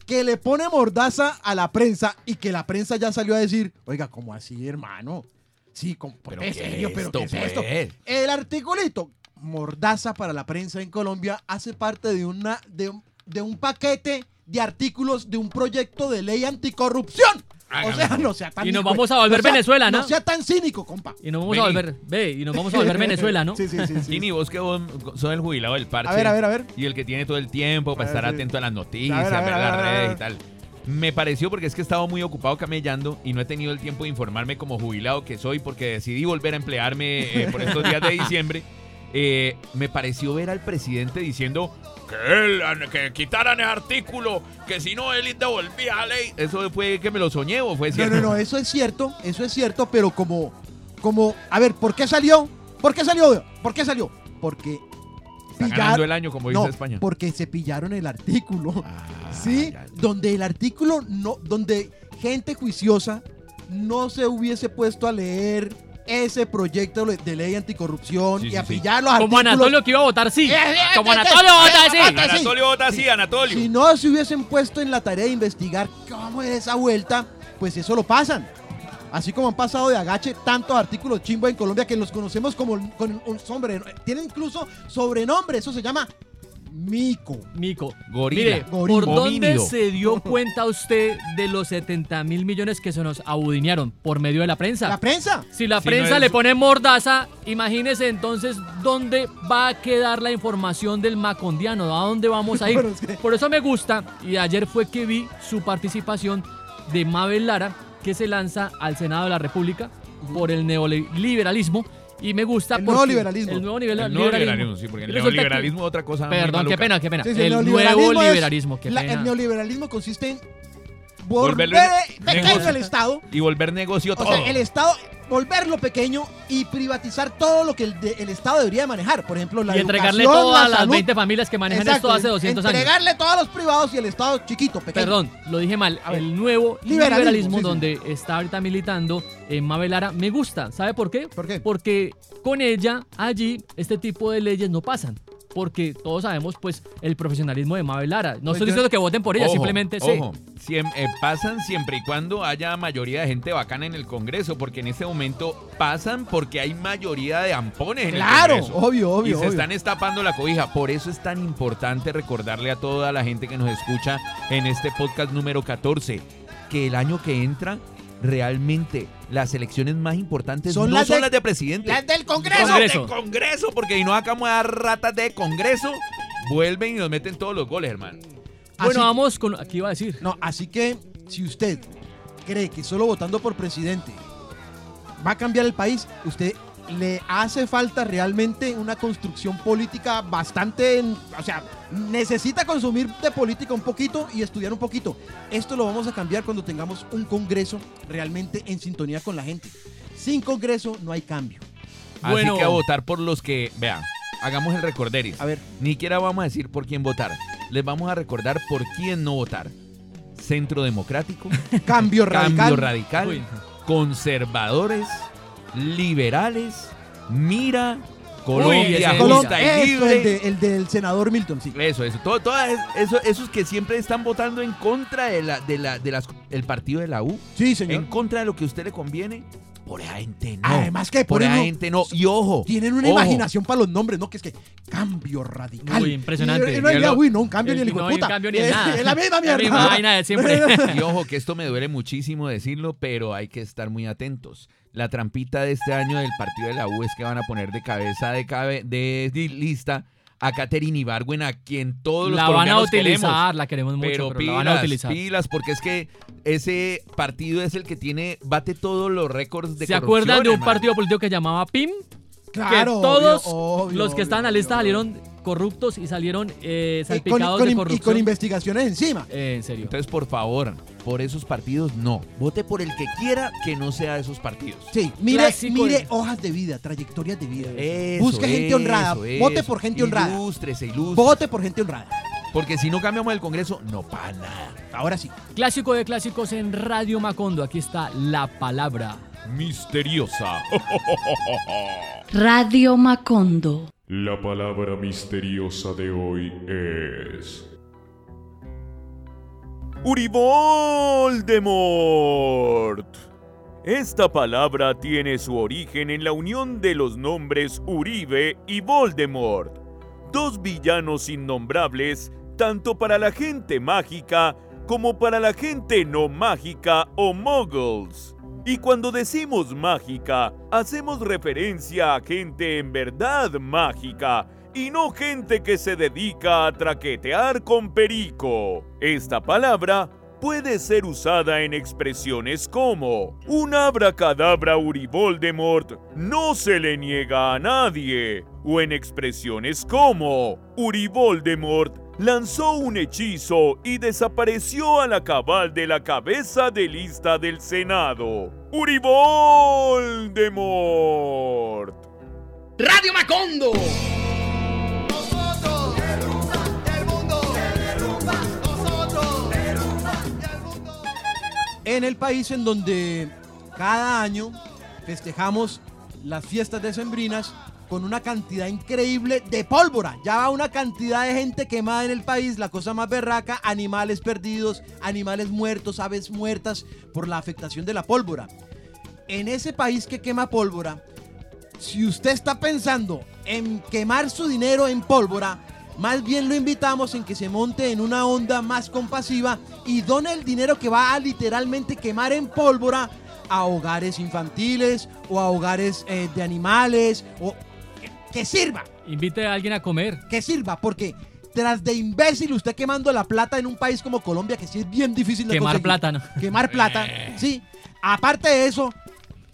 que le pone mordaza a la prensa y que la prensa ya salió a decir, oiga, ¿cómo así, hermano? Sí, ¿cómo, ¿Pero ¿en qué serio? es ¿Pero qué es esto? pues? El articulito, mordaza para la prensa en Colombia, hace parte de, una, de, un, de un paquete de artículos de un proyecto de ley anticorrupción. O sea, no sea tan... Y nos vamos a volver no sea- Venezuela, ¿no? No sea tan cínico, compa. Y nos vamos a volver, ve, y nos vamos a volver [laughs] Venezuela, ¿no? Sí, sí, sí. sí. Kini, vos que vos sos el jubilado del parche. A ver, a ver, a ver. Y el que tiene todo el tiempo para ver, estar sí. atento a las noticias, A ver, a ver, ver a ver, las a ver, a redes ver. y tal. Me pareció porque es que he estado muy ocupado camellando y no he tenido el tiempo de informarme como jubilado que soy porque decidí volver a emplearme eh, por estos días de [laughs] diciembre. Eh, me pareció ver al presidente diciendo que, él, que quitaran el artículo, que si no él devolvía la ley. ¿Eso fue que me lo soñé o fue No, cierto? no, no, eso es cierto, eso es cierto, pero como, como, a ver, ¿por qué salió? ¿Por qué salió? ¿Por qué salió? Porque Está ganando el año, como dice no, España. porque se pillaron el artículo, Ah, [laughs] ¿sí? ya, ya. Donde el artículo no, donde gente juiciosa no se hubiese puesto a leer ese proyecto de ley anticorrupción Sí, y a sí. pillar los Como artículos. Anatolio que iba a votar sí. Eh, eh, Como eh, Anatolio eh, vota eh, sí. Anatolio vota sí, Anatolio. Si no se hubiesen puesto en la tarea de investigar cómo es esa vuelta, pues eso lo pasan. Así como han pasado de agache tantos artículos chimbo en Colombia que los conocemos como con un sobrenombre. Tienen incluso sobrenombre, eso se llama mico. Mico. Gorila. Mire, Gorila. ¿por dónde Homínido. se dio cuenta usted de los 70 mil millones que se nos abudinearon? Por medio de la prensa. La prensa. Si la Si no prensa es- le pone mordaza, imagínese entonces dónde va a quedar la información del macondiano, a dónde vamos a ir. Bueno, es que- Por eso me gusta, y ayer fue que vi su participación de Mabel Lara, que se lanza al Senado de la República por el neoliberalismo. Y me gusta El porque- nuevo liberalismo. El nuevo nivel- El liberalismo. neoliberalismo, sí, porque el neoliberalismo es otra cosa. muy Perdón, qué pena, qué pena. Sí, sí, el nuevo neoliberalismo es- liberalismo, qué la- pena. el neoliberalismo consiste en volver pequeño negocio. el Estado. Y volver negocio O todo. sea, el Estado, volverlo pequeño y privatizar todo lo que el, de- el Estado debería manejar. Por ejemplo, la y entregarle todo a la las salud. 20 familias que manejan Exacto, esto hace 200 años. Entregarle todo a los privados y el Estado chiquito, pequeño. Perdón, lo dije mal. A ver. El nuevo Liberalismo, liberalismo, sí, sí. donde está ahorita militando en Mabel Lara me gusta. ¿Sabe por qué? ¿Por qué? Porque con ella allí este tipo de leyes no pasan. Porque todos sabemos pues el profesionalismo de Mabel Lara. No Pues estoy yo- diciendo que voten por ella, Ojo, simplemente ojo, siem- eh, pasan siempre y cuando haya mayoría de gente bacana en el Congreso, porque en este momento pasan porque hay mayoría de ampones en Claro, el Congreso. obvio, y obvio. se obvio. están estapando la cobija. Por eso es tan importante recordarle a toda la gente que nos escucha en este podcast número 14 que el año que entra realmente las elecciones más importantes Son no las son de- las de presidente. Las del Congreso. Son Congreso. porque si no acabamos a dar ratas de Congreso, vuelven y nos meten todos los goles, hermano. Bueno, Así- vamos con... Aquí iba a decir. No, así que si usted cree que solo votando por presidente va a cambiar el país, usted le hace falta realmente una construcción política bastante, en- o sea, necesita consumir de política un poquito y estudiar un poquito. Esto lo vamos a cambiar cuando tengamos un Congreso realmente en sintonía con la gente. Sin Congreso no hay cambio. Bueno. Así que a votar por los que, vean, hagamos el recorderis. A ver, Ni siquiera vamos a decir por quién votar. Les vamos a recordar por quién no votar. Centro Democrático, [laughs] cambio radical. Cambio Radical, Uy. conservadores, liberales, Mira, Colombia es Colo- justa y Eso, libre. el, de- el del senador Milton, sí. Eso, eso, todo, todo es- eso, esos que siempre están votando en contra de la, de la, de las, el partido de la U, Sí, señor. en contra de lo que a usted le conviene, por esa gente no. Además que por esa gente no. Y ojo, Tienen una ojo, imaginación para los nombres, ¿no? Que es que cambio radical. Uy, impresionante. Y realidad, Ya lo- uy, no, un cambio Eh, ni el hijo no puta. cambio ni en Es- nada. Es la misma [laughs] La mierda. misma vaina de siempre. [laughs] Y ojo, que esto me duele muchísimo decirlo, pero hay que estar muy atentos. La trampita de este año del partido de la U es que van a poner de cabeza de, cabe- de lista a Catherine Ibargüen, a quien todos los La van a colombianos utilizar, queremos. la queremos mucho, Pero, pero, pilas, la van a utilizar. pilas, porque es que ese partido es el que tiene, bate todos los récords de ¿Se acuerdan de un hermano. partido político que llamaba PIM? Claro, que todos obvio, obvio, los que obvio, estaban en la lista obvio, salieron corruptos y salieron eh, con, salpicados con de in- y corrupción. con investigaciones encima. Eh, en serio. Entonces, por favor, por esos partidos no. Vote por el que quiera que no sea de esos partidos. Sí, mire, mire hojas de vida, trayectorias de vida. Eso, Busque gente eso, honrada. Vote eso. por gente honrada. Ilústrese, ilústrese. Vote por gente honrada. Porque si no cambiamos el Congreso, no para nada. Ahora sí. Clásico de clásicos en Radio Macondo. Aquí está la palabra. Misteriosa. [laughs] Radio Macondo. La palabra misteriosa de hoy es... Urivoldemort. Esta palabra tiene su origen en la unión de los nombres Uribe y Voldemort, dos villanos innombrables tanto para la gente mágica como para la gente no mágica o muggles. Y cuando decimos mágica, hacemos referencia a gente en verdad mágica y no gente que se dedica a traquetear con perico. Esta palabra puede ser usada en expresiones como un abracadabra Urivoldemort no se le niega a nadie o en expresiones como Urivoldemort lanzó un hechizo y desapareció a la cabal de la cabeza de lista del Senado. Radio Macondo. El mundo, nosotros, el mundo. En el país en donde cada año festejamos las fiestas decembrinas con una cantidad increíble de pólvora. Ya va una cantidad de gente quemada en el país, la cosa más berraca, animales perdidos, animales muertos, aves muertas por la afectación de la pólvora. En ese país que quema pólvora, si usted está pensando en quemar su dinero en pólvora, más bien lo invitamos en que se monte en una onda más compasiva y done el dinero que va a literalmente quemar en pólvora a hogares infantiles o a hogares eh, de animales o que, sirva, Invite a alguien a comer. que sirva, porque tras de imbécil usted quemando la plata en un país como Colombia, que sí es bien difícil de Quemar conseguir. plátano. Quemar plata, sí. Aparte de eso,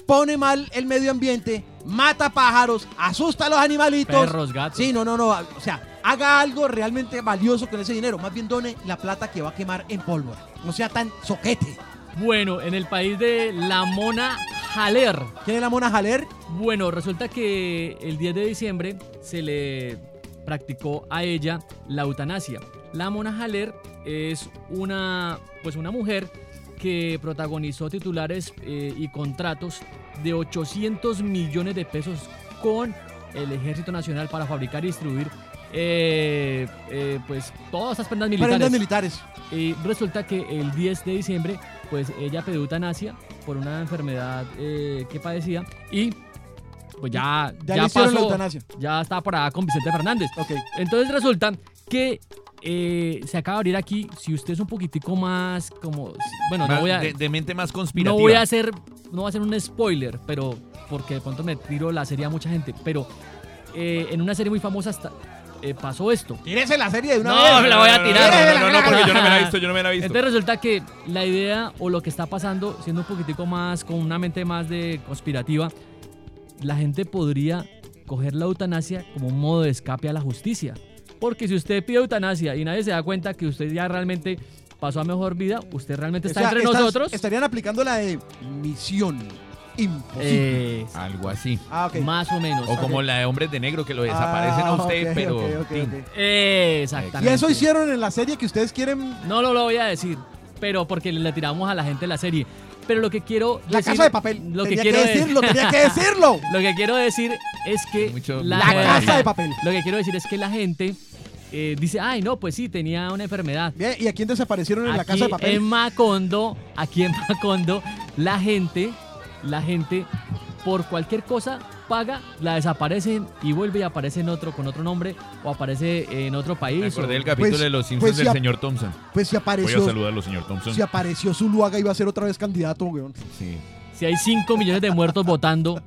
pone mal el medio ambiente, mata pájaros, asusta a los animalitos. Perros, gatos. Sí, no, no, no. O sea, haga algo realmente valioso con ese dinero. Más bien done la plata que va a quemar en pólvora. No sea tan soquete. Bueno, en el país de la Mona Jaler. ¿Quién es la mona Jaler? Bueno, resulta que el 10 de diciembre se le practicó a ella la eutanasia. La Mona Jaler es una, pues una mujer que protagonizó titulares eh, y contratos de 800 millones de pesos con el Ejército Nacional para fabricar y distribuir eh, eh, pues todas estas prendas militares. Prendas militares. Y resulta que el 10 de diciembre, pues ella pidió eutanasia por una enfermedad eh, que padecía y pues ya, Ya ya pasó, eutanasia. ya estaba allá con Vicente Fernández. Ok. Entonces resulta que eh, se acaba de abrir aquí, si usted es un poquitico más como, bueno, no voy a, de, de mente más no conspirativa. voy a hacer, no voy a hacer un spoiler, pero porque de pronto me tiro la serie a mucha gente, pero eh, en una serie muy famosa hasta, eh, pasó esto. Tírese la serie de una No, vez. me la voy a tirar. No, no, no, no, porque yo no me la he visto, yo no me la he visto. Entonces resulta que la idea o lo que está pasando, siendo un poquitico más, con una mente más de conspirativa, la gente podría coger la eutanasia como un modo de escape a la justicia. Porque si usted pide eutanasia y nadie se da cuenta que usted ya realmente pasó a mejor vida, usted realmente O está sea, entre nosotros. Estarían aplicando la de misión imposible. Eh, Algo así. ah, ok. Más o menos. O como la de hombres de negro que lo desaparecen Ah, a usted, pero. ok. Exactamente. Y eso hicieron en la serie que ustedes quieren. No lo, lo voy a decir, pero porque le tiramos a la gente la serie. Pero lo que quiero La decir- casa de papel. Lo que quiero que decirlo, tenía que decirlo. [laughs] Lo que quiero decir es que Mucho- la, La casa de papel. Lo que quiero decir es que la gente eh, dice, ay, no, pues sí, tenía una enfermedad. Bien, ¿y a quién desaparecieron en la casa de papel? en Macondo, aquí en Macondo, la gente, la gente, por cualquier cosa, paga, la desaparecen y vuelve y aparece en otro, con otro nombre, o aparece en otro país. Me o- acordé del capítulo Pues- de los Simpsons pues del señor Thompson. Pues si Voy a apareció, saludarlo, señor Thompson. si apareció Zuluaga iba a ser otra vez candidato, weón. Sí. Si hay 5 millones de muertos votando,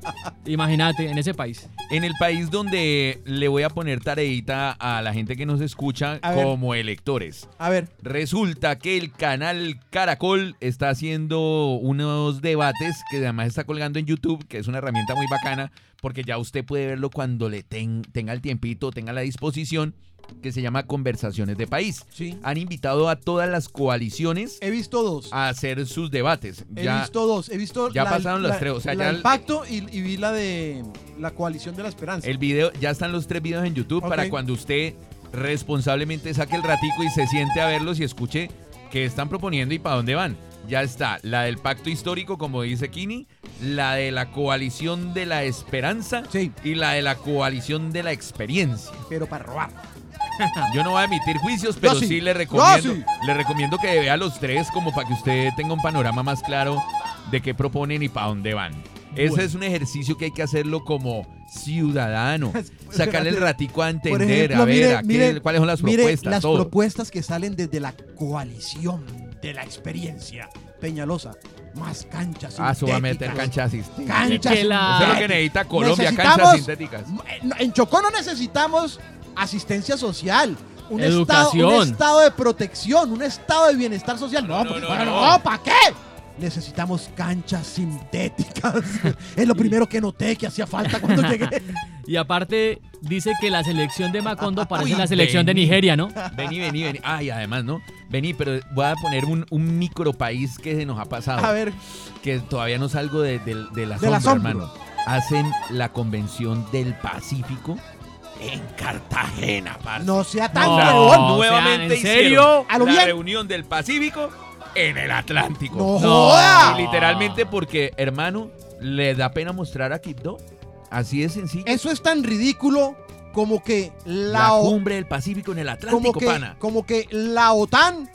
imagínate, en ese país. En el país donde le voy a poner tareita a la gente que nos escucha A ver. como electores. A ver, Resulta que el canal Caracol está haciendo unos debates que además está colgando en YouTube, que es una herramienta muy bacana, porque ya usted puede verlo cuando le ten- tenga el tiempito, tenga la disposición, que se llama Conversaciones de País. sí. Han invitado a todas las coaliciones He visto dos. a hacer sus debates. He Ya, visto dos. He visto. ya la- pasaron las la- tres, o sea, la ya el- pacto y, y vi la de la coalición de la esperanza. el video, ya están los tres videos en YouTube para cuando usted responsablemente saque el ratico y se siente a verlos y escuche qué están proponiendo y para dónde van. Ya está la del pacto histórico, como dice Kini, la de la coalición de la esperanza Sí, y la de la coalición de la experiencia. pero para robar. [laughs] Yo no voy a emitir juicios, pero sí. sí. le recomiendo, sí. le recomiendo que vea los tres como para que usted tenga un panorama más claro de qué proponen y para dónde van. Ese es un ejercicio que hay que hacerlo como ciudadano. [laughs] Sacarle el ratico a entender, ejemplo, a ver mire, a qué- mire, cuáles son las mire propuestas. las todo. propuestas que salen desde la coalición de la experiencia. Peñalosa, más canchas. Ah, eso va a meter sintéticas. Canchas Que la- Eso es lo que sintéticas. necesita Colombia, canchas sintéticas. En Chocó no necesitamos asistencia social. Un Educación. Estado, un estado de protección, un estado de bienestar social. No, No, no, bueno, no. no, ¿para qué? Necesitamos canchas sintéticas. [laughs] es lo primero que noté que hacía falta cuando llegué. [laughs] Y aparte, dice que la selección de Macondo [laughs] parece Uy, la selección de. Nigeria, ¿no? Vení, vení, vení. Ay, además, ¿no? Vení, pero voy a poner un, un micropaís que se nos ha pasado. A ver, que todavía no salgo de, de- de la Del sombra, hermano. Hacen la convención del Pacífico en Cartagena, parce. no sea tan No. huevón. o sea, Nuevamente ¿en serio? hicieron A lo la bien. reunión del Pacífico en el Atlántico. No, No. joda. Y literalmente porque, hermano, le da pena mostrar a Quibdó. Así es sencillo. Eso es tan ridículo como que la, la cumbre del Pacífico en el Atlántico, como que, pana. como que la OTAN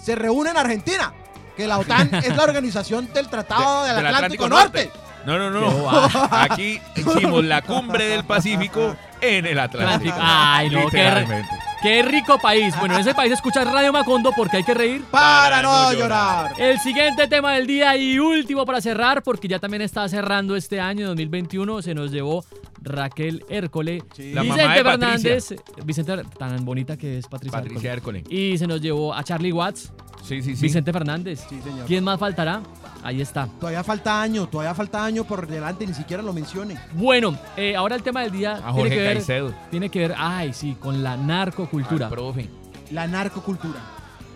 se reúne en Argentina. Que la OTAN [laughs] es la organización del Tratado De- del, del Atlántico, Atlántico Norte. No, no, no. Aquí hicimos la cumbre del Pacífico en el Atlántico. Ay, no, qué, qué rico país. Bueno, en ese país escuchas Radio Macondo porque hay que reír. Para, no llorar. El siguiente tema del día y último para cerrar, porque ya también está cerrando este año 2021, se nos llevó Raquel Hércole, La mamá Vicente de Fernández, Vicente, tan bonita que es Patricia, Patricia Hércole. Hércole. Y se nos llevó a Charlie Watts, Sí, sí, sí. Vicente Fernández. Sí, señor. ¿Quién más faltará? Ahí está. Todavía falta año, todavía falta año por delante, ni siquiera lo mencione. Bueno, eh, ahora el tema del día A tiene Jorge que ver, Caicedo. tiene que ver, ay, sí, con la narcocultura. Al profe. La narcocultura.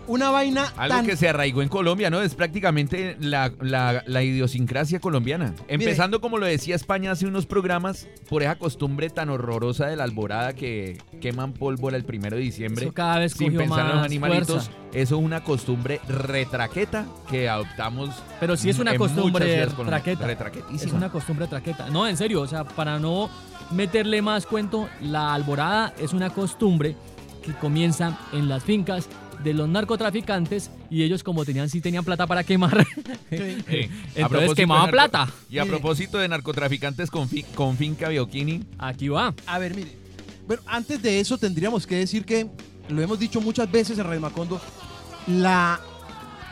Una vaina Algo tan... que se arraigó en Colombia, ¿no? Es prácticamente la, la- la idiosincrasia colombiana. Empezando, como lo decía España hace unos programas, por esa costumbre tan horrorosa de la alborada que queman pólvora el primero de diciembre. Eso cada vez sin pensar en los animalitos. fuerza. Eso es una costumbre retraqueta que adoptamos. Pero sí es una costumbre traqueta. Retraquetísima. Es una costumbre traqueta. No, en serio, o sea, para no meterle más cuento, la alborada es una costumbre que comienza en las fincas de los narcotraficantes y ellos como tenían sí tenían plata para quemar, Sí. [laughs] A entonces propósito quemaban plata. Y a propósito de narcotraficantes con, fi- con finca Bioquini, Aquí va. A ver, mire. Bueno, antes de eso tendríamos que decir que, lo hemos dicho muchas veces en Radio Macondo, la,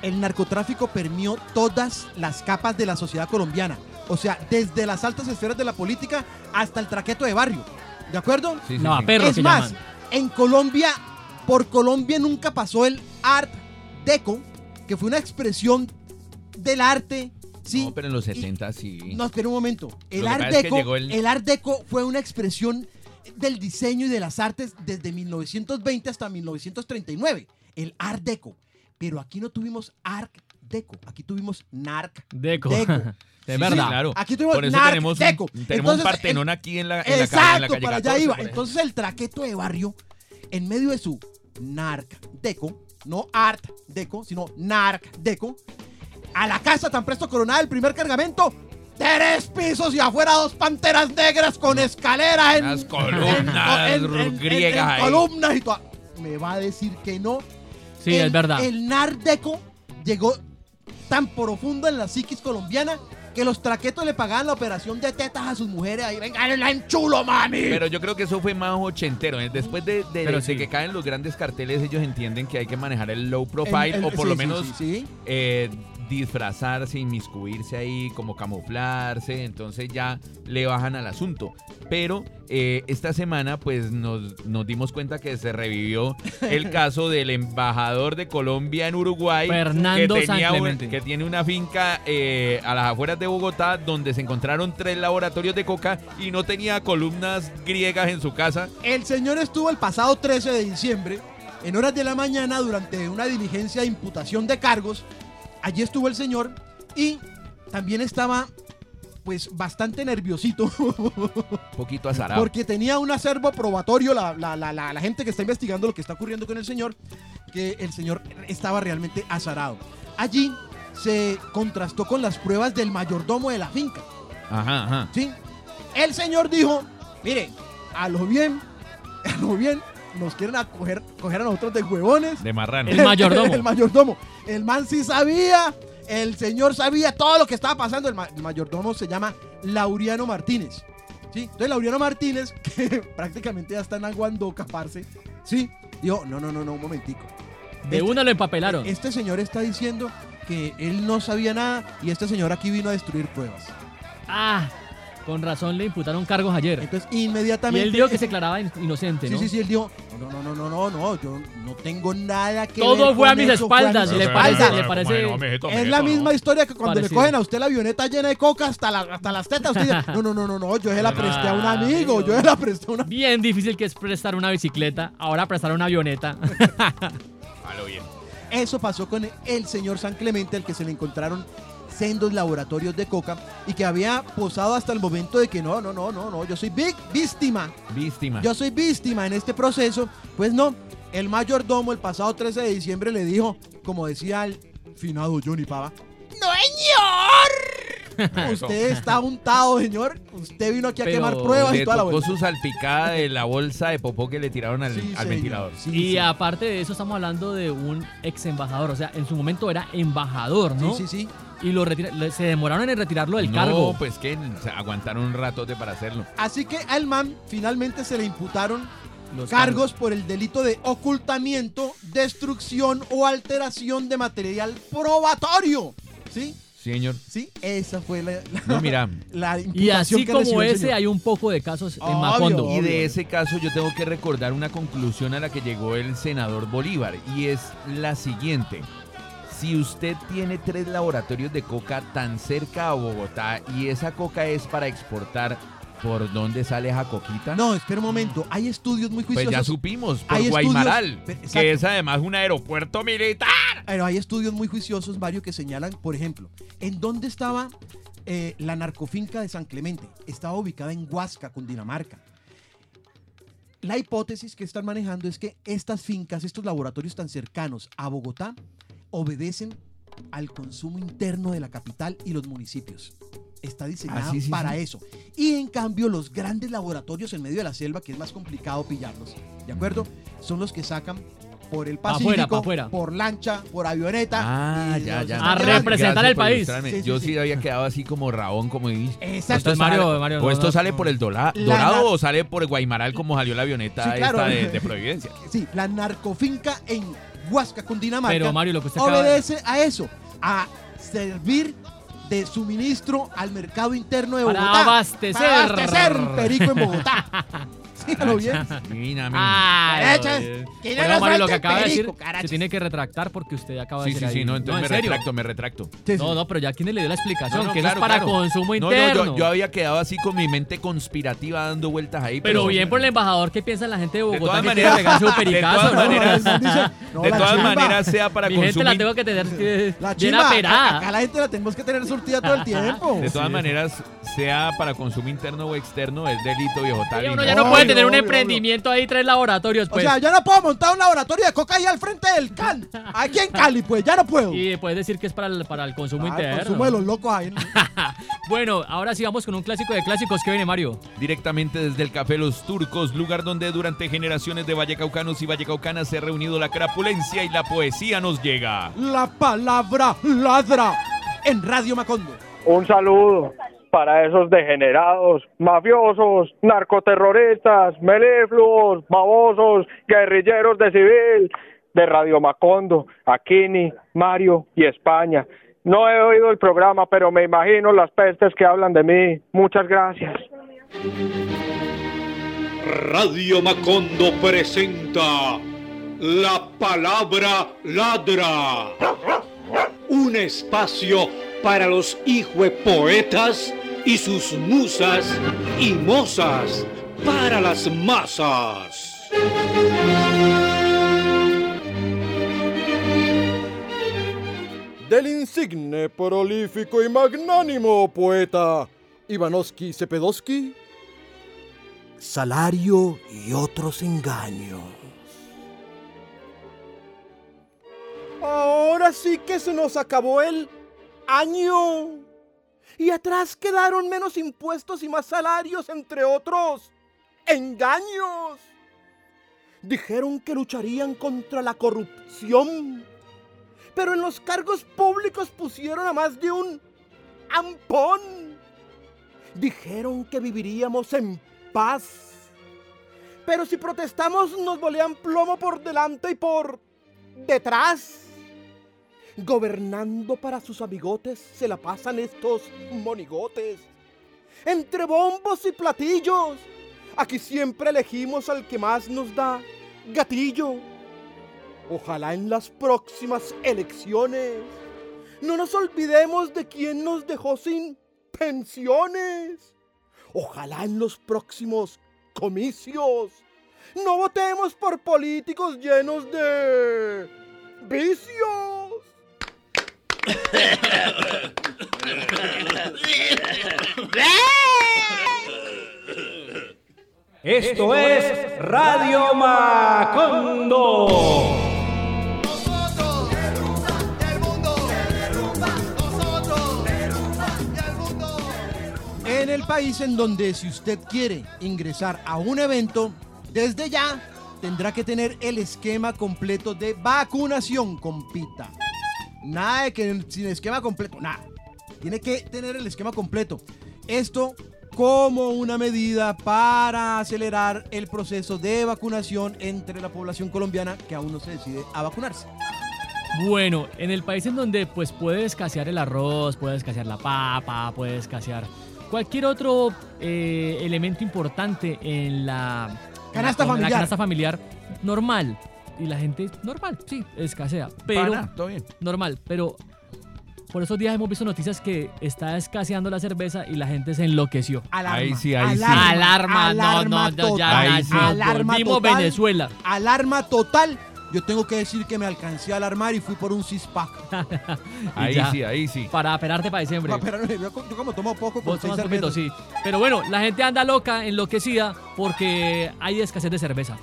el narcotráfico permeó todas las capas de la sociedad colombiana. O sea, desde las altas esferas de la política hasta el traqueto de barrio. ¿De acuerdo? Sí, sí, No, a sí. perro es que más, llaman. en Colombia, por Colombia nunca pasó el Art Deco, que fue una expresión del arte. Sí, No, pero en los y- 70 sí. no, espera un momento. El Art pasa es que Deco, el- el Art Deco fue una expresión del diseño y de las artes desde 1920 hasta 1939. El Art Deco. Pero aquí no tuvimos Art Deco, aquí tuvimos Narc Deco. Deco. [laughs] De Sí, verdad. sí, claro. Aquí tuvimos Por eso Narc tenemos Deco. un, tenemos Entonces, un Partenón el- aquí en la, en la calle, en la Exacto, calle para allá 14, iba. Entonces el traqueto de barrio, en medio de su Narc Deco, no Art Deco, sino Narc Deco, a la casa tan presto coronada el primer cargamento, tres pisos y afuera dos panteras negras con escalera en Unas columnas griegas ahí. columnas y toda- Me va a decir que no. Sí, El- es verdad. El Narc Deco llegó tan profundo en la psiquis colombiana que los traquetos le pagaban la operación de tetas a sus mujeres. Ahí, venga, la enchulo, mami. Pero yo creo que eso fue más ochentero. ¿eh? Después de, de- Pero de sí. que caen los grandes carteles, ellos entienden que hay que manejar el low profile El- el- o por sí, lo sí, menos sí, sí. eh, disfrazarse, inmiscuirse ahí, como camuflarse. Entonces ya le bajan al asunto. Pero eh, esta semana, pues nos, nos dimos cuenta que se revivió el [laughs] caso del embajador de Colombia en Uruguay. Fernando que, tenía un- que tiene una finca eh, a las afueras de Bogotá donde se encontraron tres laboratorios de coca y no tenía columnas griegas en su casa. El señor estuvo el pasado 13 de diciembre, en horas de la mañana, durante una diligencia de imputación de cargos. Allí estuvo el señor y también estaba, pues, bastante nerviosito Un [laughs] poquito azarado. porque tenía un acervo probatorio, la, la- la- la- la gente que está investigando lo que está ocurriendo con el señor, que el señor estaba realmente azarado. Allí se contrastó con las pruebas del mayordomo de la finca. Ajá, ajá. ¿sí? El señor dijo, mire, a lo bien, a lo bien, nos quieren acoger, coger a nosotros de huevones. De marrano. El mayordomo. el mayordomo. El man sí sabía, el señor sabía todo lo que estaba pasando. El, ma- el mayordomo se llama Lauriano Martínez. ¿sí? Entonces Lauriano Martínez, [laughs] que prácticamente ya está en Aguandoca, parce, ¿sí? Dijo, no, no, no, no, un momentico. De Este- una lo empapelaron. Este señor está diciendo que él no sabía nada y este señor aquí vino a destruir pruebas. Ah, con razón le imputaron cargos ayer. Entonces, Y inmediatamente. él dijo que se declaraba in- inocente, Sí, ¿no? sí, sí, él dijo, no, no, no, no, no, no, yo no tengo nada que Todo ver fue a mis eso, fue a espaldas, mis le espaldas. parece- le parece- Es la misma historia que cuando Parecido. le cogen a usted la avioneta llena de coca hasta, la- hasta las tetas. Usted dice, no, no, no, no, no, yo se la presté a un amigo, yo se la presté a una... Bien difícil que es prestar una bicicleta, ahora prestar una avioneta. [laughs] Halo bien. Eso pasó con el señor San Clemente, al que se le encontraron sendos laboratorios de coca y que había posado hasta el momento de que no, no, no, no, no, yo soy big víctima. Víctima. Yo soy víctima en este proceso. Pues no, el mayordomo el pasado 13 de diciembre le dijo, como decía el finado Johnny Pava, ¡No, señor! [laughs] Usted está untado, señor. Usted vino aquí a Pero quemar pruebas y Le toda la vuelta. su salpicada de la bolsa de popó que le tiraron al, Sí, al señor. ventilador. Sí, Y sí. aparte de eso, estamos hablando de un ex embajador. O sea, en su momento era embajador, ¿no? Sí, sí, sí. Y lo retira- se demoraron en retirarlo del no, cargo. pues que aguantaron un ratote para hacerlo. Así que al man finalmente se le imputaron Los cargos por el delito de ocultamiento, destrucción o alteración de material probatorio. ¿Sí? Señor. Sí, esa fue la, la, No, mira. [laughs] la Y imputación así que como ese, señor. hay un poco de casos en Obvio. Macondo. Y Obvio. de ese caso yo tengo que recordar una conclusión a la que llegó el senador Bolívar y es la siguiente. Si usted tiene tres laboratorios de coca tan cerca a Bogotá y esa coca es para exportar, ¿por dónde sale esa coquita? No, espera un momento. Hay estudios muy pues juiciosos. ya supimos, por Hay Guaymaral, que es además un aeropuerto militar. Pero hay estudios muy juiciosos, Mario, que señalan, por ejemplo, en dónde estaba eh, la narcofinca de San Clemente. Estaba ubicada en Huasca, Cundinamarca. La hipótesis que están manejando es que estas fincas, estos laboratorios tan cercanos a Bogotá, obedecen al consumo interno de la capital y los municipios. Está Ah, sí, sí, para sí. eso. Y en cambio, los grandes laboratorios en medio de la selva, que es más complicado pillarlos, ¿de acuerdo? Son los que sacan por el Pa' Pacífico, afuera, pa' afuera. por lancha, por avioneta. Ah, y ya, ya. A representar el país. ilustrarme. Sí, sí, Yo sí. sí había quedado así como rabón, como dice. Exacto. Mario, Mario, ¿O esto no, sale no. por el dola- La dorado o sale por Guaymaral como salió la avioneta Sí, claro. esta de, de Providencia? Sí, la narcofinca en Huasca, Cundinamarca, Pero Mario, lo que usted acaba de- obedece a eso, a servir de suministro al mercado interno de Para Bogotá. abastecer. Para abastecer perico en Bogotá. [laughs] Sígalo bien. Mira, mira. Ay, Echas, que no Bueno, nos Mario, lo que acaba de decir se tiene que retractar porque usted acaba Sí, de sí, decir sí, ahí. no, entonces ¿en me serio? retracto, me retracto. Sí, sí. No, no, pero ya quien le dio la explicación, No, no, que es para claro. consumo No, no, interno. yo, yo había quedado así con mi mente conspirativa dando vueltas ahí. Pero bien por el embajador, ¿qué piensa la gente de De Bogotá todas que quiere maneras, pegar su de todas no? maneras, [laughs] no, de todas maneras sea para Mi gente la consumir. tengo que tener que bien acá, aperada. acá la gente la tenemos que tener surtida todo el tiempo. De todas Sí. maneras, sea para consumo interno o externo, es delito viejo tal. Uno no- ya no puede tener un obvio, emprendimiento ahí, tres laboratorios, O pues. sea, ya no puedo montar un laboratorio de coca ahí al frente del CAN. Aquí en Cali, pues, ya no puedo. [laughs] y puedes decir que es para el, para el consumo Ah, el interno. consumo de los locos ahí. ¿no? [laughs] bueno, ahora sí vamos con un clásico de clásicos que viene Mario. Directamente desde el Café Los Turcos, lugar donde durante generaciones de vallecaucanos y vallecaucanas se ha reunido la crapulencia y la poesía nos llega. La palabra ladra en Radio Macondo. Un saludo para esos degenerados, mafiosos, narcoterroristas, melifluos, babosos, guerrilleros de civil, de Radio Macondo, Aquini, Mario y España. No he oído el programa, pero me imagino las pestes que hablan de mí. Muchas gracias. Radio Macondo presenta La Palabra Ladra. Un espacio para los poetas y sus musas y mozas para las masas. del insigne, prolífico y magnánimo poeta Ivanovsky Sepedowski. Salario y otros engaños. Ahora sí que se nos acabó el año. Y atrás quedaron menos impuestos y más salarios, entre otros engaños. Dijeron que lucharían contra la corrupción pero en los cargos públicos pusieron a más de un ampón. Dijeron que viviríamos en paz. Pero si protestamos nos bolean plomo por delante y por detrás. Gobernando para sus amigotes se la pasan estos monigotes. Entre bombos y platillos. Aquí siempre elegimos al que más nos da gatillo. Ojalá en las próximas elecciones no nos olvidemos de quien nos dejó sin pensiones. Ojalá en los próximos comicios no votemos por políticos llenos de vicios. Esto es Radio Macondo. En el país en donde si usted quiere ingresar a un evento, desde ya tendrá que tener el esquema completo de vacunación, compita. Nada de que sin esquema completo, nada. Tiene que tener el esquema completo. Esto como una medida para acelerar el proceso de vacunación entre la población colombiana que aún no se decide a vacunarse. Bueno, en el país en donde pues puede escasear el arroz, puede escasear la papa, puede escasear cualquier otro eh, elemento importante en la Canasta en la- canasta familiar normal y la gente normal, sí, escasea, pero Pana, todo bien. normal, pero por esos días hemos visto noticias que está escaseando la cerveza y la gente se enloqueció. Alarma. Ahí sí, ahí sí. Alarma, no, alarma no, no, ya, total, ya, Ahí sí. ya, alarma total, Venezuela. Alarma total. Yo tengo que decir que me alcancé a alarmar y fui por un cispac. [laughs] Ahí ya. sí, ahí sí. Para esperarte para diciembre. Yo, yo como tomo poco con Vos seis tomas poquito, sí. Pero bueno, la gente anda loca, enloquecida, porque hay escasez de cerveza.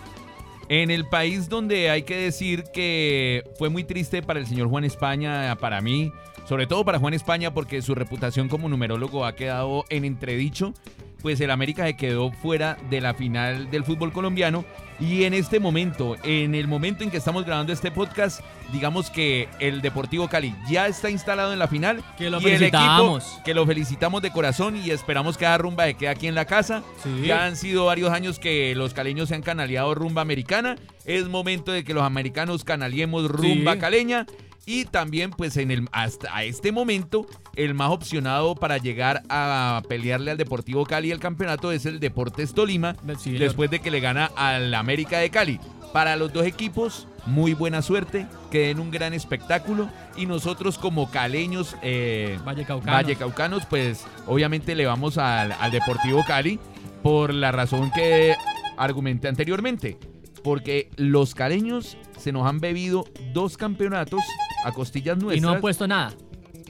En el país donde hay que decir que fue muy triste para el señor Juan España, para mí, sobre todo para Juan España, porque su reputación como numerólogo ha quedado en entredicho, pues el América se quedó fuera de la final del fútbol colombiano. Y en este momento, en el momento en que estamos grabando este podcast, digamos que el Deportivo Cali ya está instalado en la final. Que lo y el equipo felicitamos. que lo felicitamos de corazón y esperamos que la rumba se quede aquí en la casa. Sí. Ya han sido varios años que los caleños se han canaleado rumba americana. Es momento de que los americanos canaliemos rumba Sí. caleña. Y también, pues, en el, hasta este momento, el más opcionado para llegar a pelearle al Deportivo Cali el campeonato es el Deportes Tolima, Sí, después de que le gana al América de Cali. Para los dos equipos, muy buena suerte, que den un gran espectáculo. Y nosotros como caleños, eh, Valle Caucano. Vallecaucanos, pues obviamente le vamos al, al Deportivo Cali por la razón que argumenté anteriormente. Porque los caleños se nos han bebido dos campeonatos a costillas nuestras. Y no han puesto nada.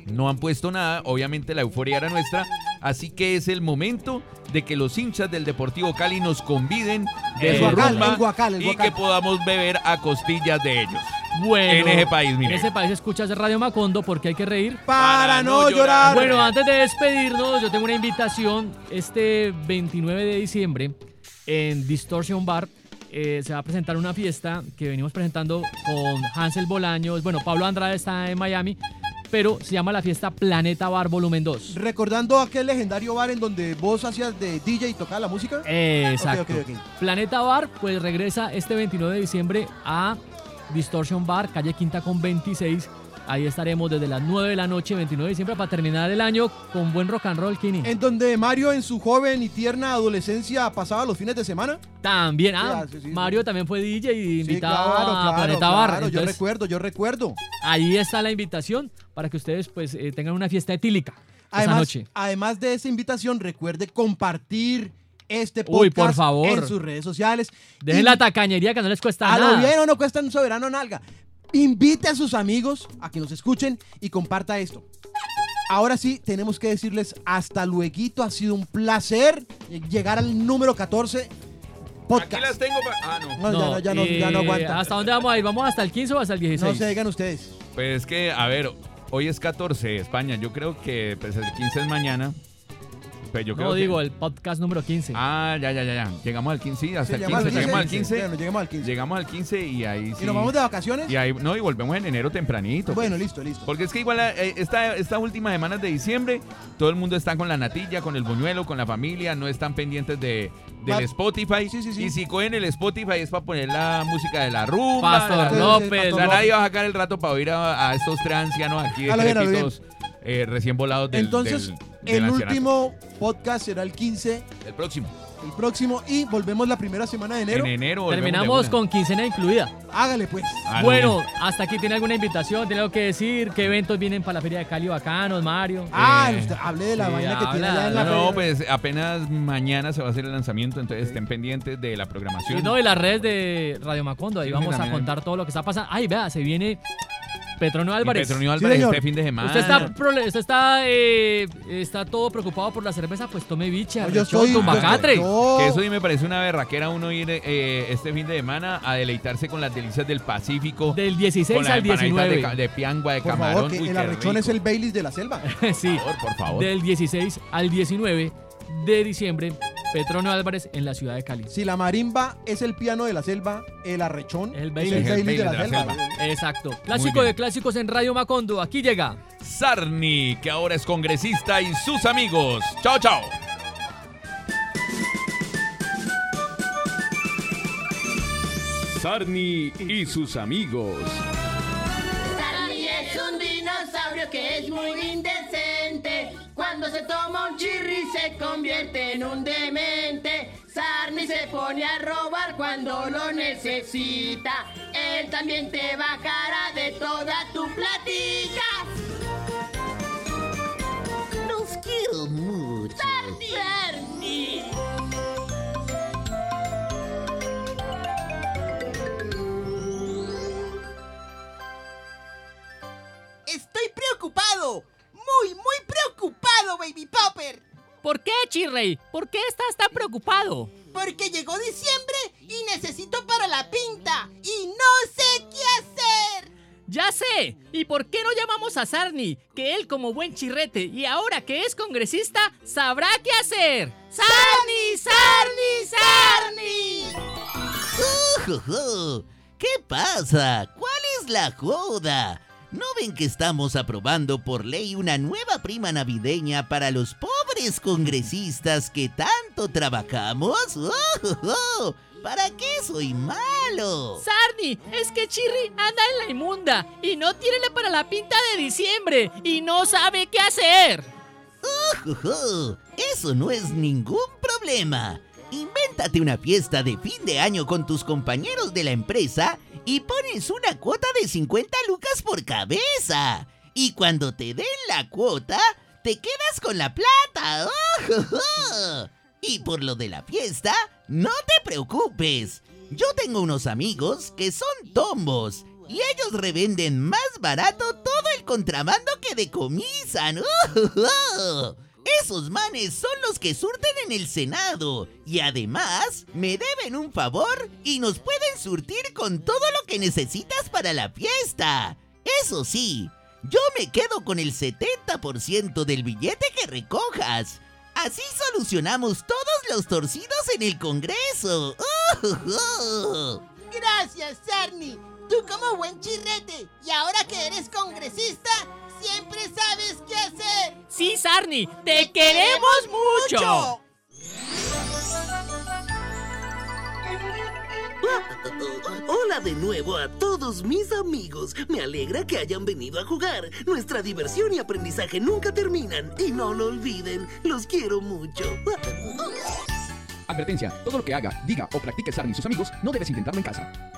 No han puesto nada, obviamente la euforia era nuestra, así que es el momento de que los hinchas del Deportivo Cali nos conviden de El su Guacal, rumba el Guacal, el y Guacal. que podamos beber a costillas de ellos. Bueno, En ese país, mire. En ese país escuchas Radio Macondo porque hay que reír. Para, no llorar. Bueno, antes de despedirnos, yo tengo una invitación. Este 29 de diciembre en Distortion Bar eh, se va a presentar una fiesta que venimos presentando con Hansel Bolaños. Bueno, Pablo Andrade está en Miami, pero se llama la fiesta Planeta Bar Volumen 2. Recordando aquel legendario bar en donde vos hacías de DJ y tocabas la música. Exacto. Ok, ok. Planeta Bar, pues regresa este 29 de diciembre a Distortion Bar, calle Quinta con 26. Ahí estaremos desde las 9 de la noche, 29 de diciembre, para terminar el año con buen rock and roll, Kini. En donde Mario en su joven y tierna adolescencia pasaba los fines de semana. También, ah, Sí, sí, sí, Mario también fue DJ y claro, a Planeta claro, Bar. yo recuerdo, yo recuerdo. ahí está la invitación para que ustedes pues eh, tengan una fiesta etílica Además, noche. además de esa invitación, recuerde compartir este podcast Uy, por favor. en sus redes sociales. Dejen Y la tacañería que no les cuesta a nada. lo bien o no cuesta un soberano nalga. Invite a sus amigos a que nos escuchen y comparta esto. Ahora sí, tenemos que decirles hasta luego. Ha sido un placer llegar al número 14 podcast. Aquí las tengo. Ah, no. No, ya no, ya no, ya no Eh, aguanta. ¿Hasta dónde vamos a ir? ¿Vamos hasta el 15 o hasta el 16? No se digan ustedes. Pues es que, a ver, hoy es 14 España. Yo creo que pues, el 15 es mañana. Pues yo creo No que- digo, el podcast número 15. Ah, ya, ya, ya, ya. Llegamos al 15, sí, hasta Sí, el llegamos 15. al Llegamos al 15, 15. bueno, llegamos al 15. Llegamos al 15 y ahí sí. ¿Y nos vamos de vacaciones? Y ahí, no, y volvemos en enero tempranito. Bueno, pues. listo, listo. Porque es que igual eh, esta, estas últimas semanas de diciembre, todo el mundo está con la natilla, con el buñuelo, con la familia, no están pendientes de, del Spotify. Sí, sí, sí. Y si cogen el Spotify es para poner la música de la rumba. Pastor de la- López. O sea, nadie va a sacar el rato para oír a, a estos tres ancianos aquí A lo bien, a lo bien. decrépitos, eh, recién volados del, Entonces, del- del el último podcast será el 15, El próximo. el próximo, y volvemos la primera semana de enero. En enero. de Terminamos con quincena incluida. Hágale pues. Bueno, hasta aquí tiene alguna invitación, tiene algo que decir, qué eventos vienen para la Feria de Cali bacanos, Mario. Ah, Eh, usted hable de la sí, vaina que tiene habla, allá en la No, feria. pues apenas mañana se va a hacer el lanzamiento, entonces estén pendientes de la programación. Y no, y las redes de Radio Macondo, ahí Sí, vamos a contar todo lo que está pasando. Ay, vea, se viene Petronio Y Álvarez. Petronio Sí, Álvarez señor. este fin de semana. Usted está, usted está, eh, está todo preocupado por la cerveza, pues tome bicha, No, yo estoy- tumbacatre. yo- Que eso sí me parece una berraquera uno ir eh, este fin de semana a deleitarse con las delicias del Pacífico. Del 16 con las al empanaditas 19. De, de piangua, de Por camarón. favor, que Uy, el arrechón es el Baileys de la selva. [laughs] sí, Por favor, por favor. del 16 al 19 de diciembre, Petronio Álvarez en la ciudad de Cali. Si la marimba es el piano de la selva, el arrechón El es el Bailey de la, de la selva. Exacto. Clásico de clásicos en Radio Macondo. Aquí llega. Sarni, que ahora es congresista y sus amigos. Chao, chao. Sarni y sus amigos. Sarni es un dinosaurio que es muy indecente. Cuando se toma un chirri se convierte en un demente. Sarni se pone a robar cuando lo necesita. Él también te bajará de toda tu platica. Los quiero mucho. Sarni. Estoy preocupado. Muy, muy preocupado, Baby Popper. ¿Por qué, Chirrey? ¿Por qué estás tan preocupado? Porque llegó diciembre y necesito para la pinta. Y no sé qué hacer. Ya sé. ¿Y por qué no llamamos a Sarni? Que él como buen chirrete y ahora que es congresista sabrá qué hacer. ¡Sarni, Sarni, Sarni! ¿Qué pasa? ¿Cuál es la joda? ¿No ven que estamos aprobando por ley una nueva prima navideña para los pobres congresistas que tanto trabajamos? Ujujú. ¿Para qué soy malo? Sarni, es que Chirri anda en la inmunda y no tiene para la pinta de diciembre y no sabe qué hacer. Ujujú. Eso no es ningún problema. Invéntate una fiesta de fin de año con tus compañeros de la empresa y pones una cuota de 50 lucas por cabeza. Y cuando te den la cuota, te quedas con la plata. Ujujú. Y por lo de la fiesta, no te preocupes. Yo tengo unos amigos que son tombos y ellos revenden más barato todo el contrabando que decomisan. Ujujú. Esos manes son los que surten en el Senado y además me deben un favor y nos pueden surtir con todo lo que necesitas para la fiesta. Eso sí, yo me quedo con el 70% del billete que recojas. Así solucionamos todos los torcidos en el Congreso. Ujujú. Gracias, Sarni. Tú como buen chirrete y ahora que eres congresista, siempre sabes qué hacer. Sí, Sarni, te, queremos mucho. Hola de nuevo a todos mis amigos. Me alegra que hayan venido a jugar. Nuestra diversión y aprendizaje nunca terminan. Y no lo olviden. Los quiero mucho. Advertencia, todo lo que haga, diga o practique Sarni y sus amigos no debes intentarlo en casa.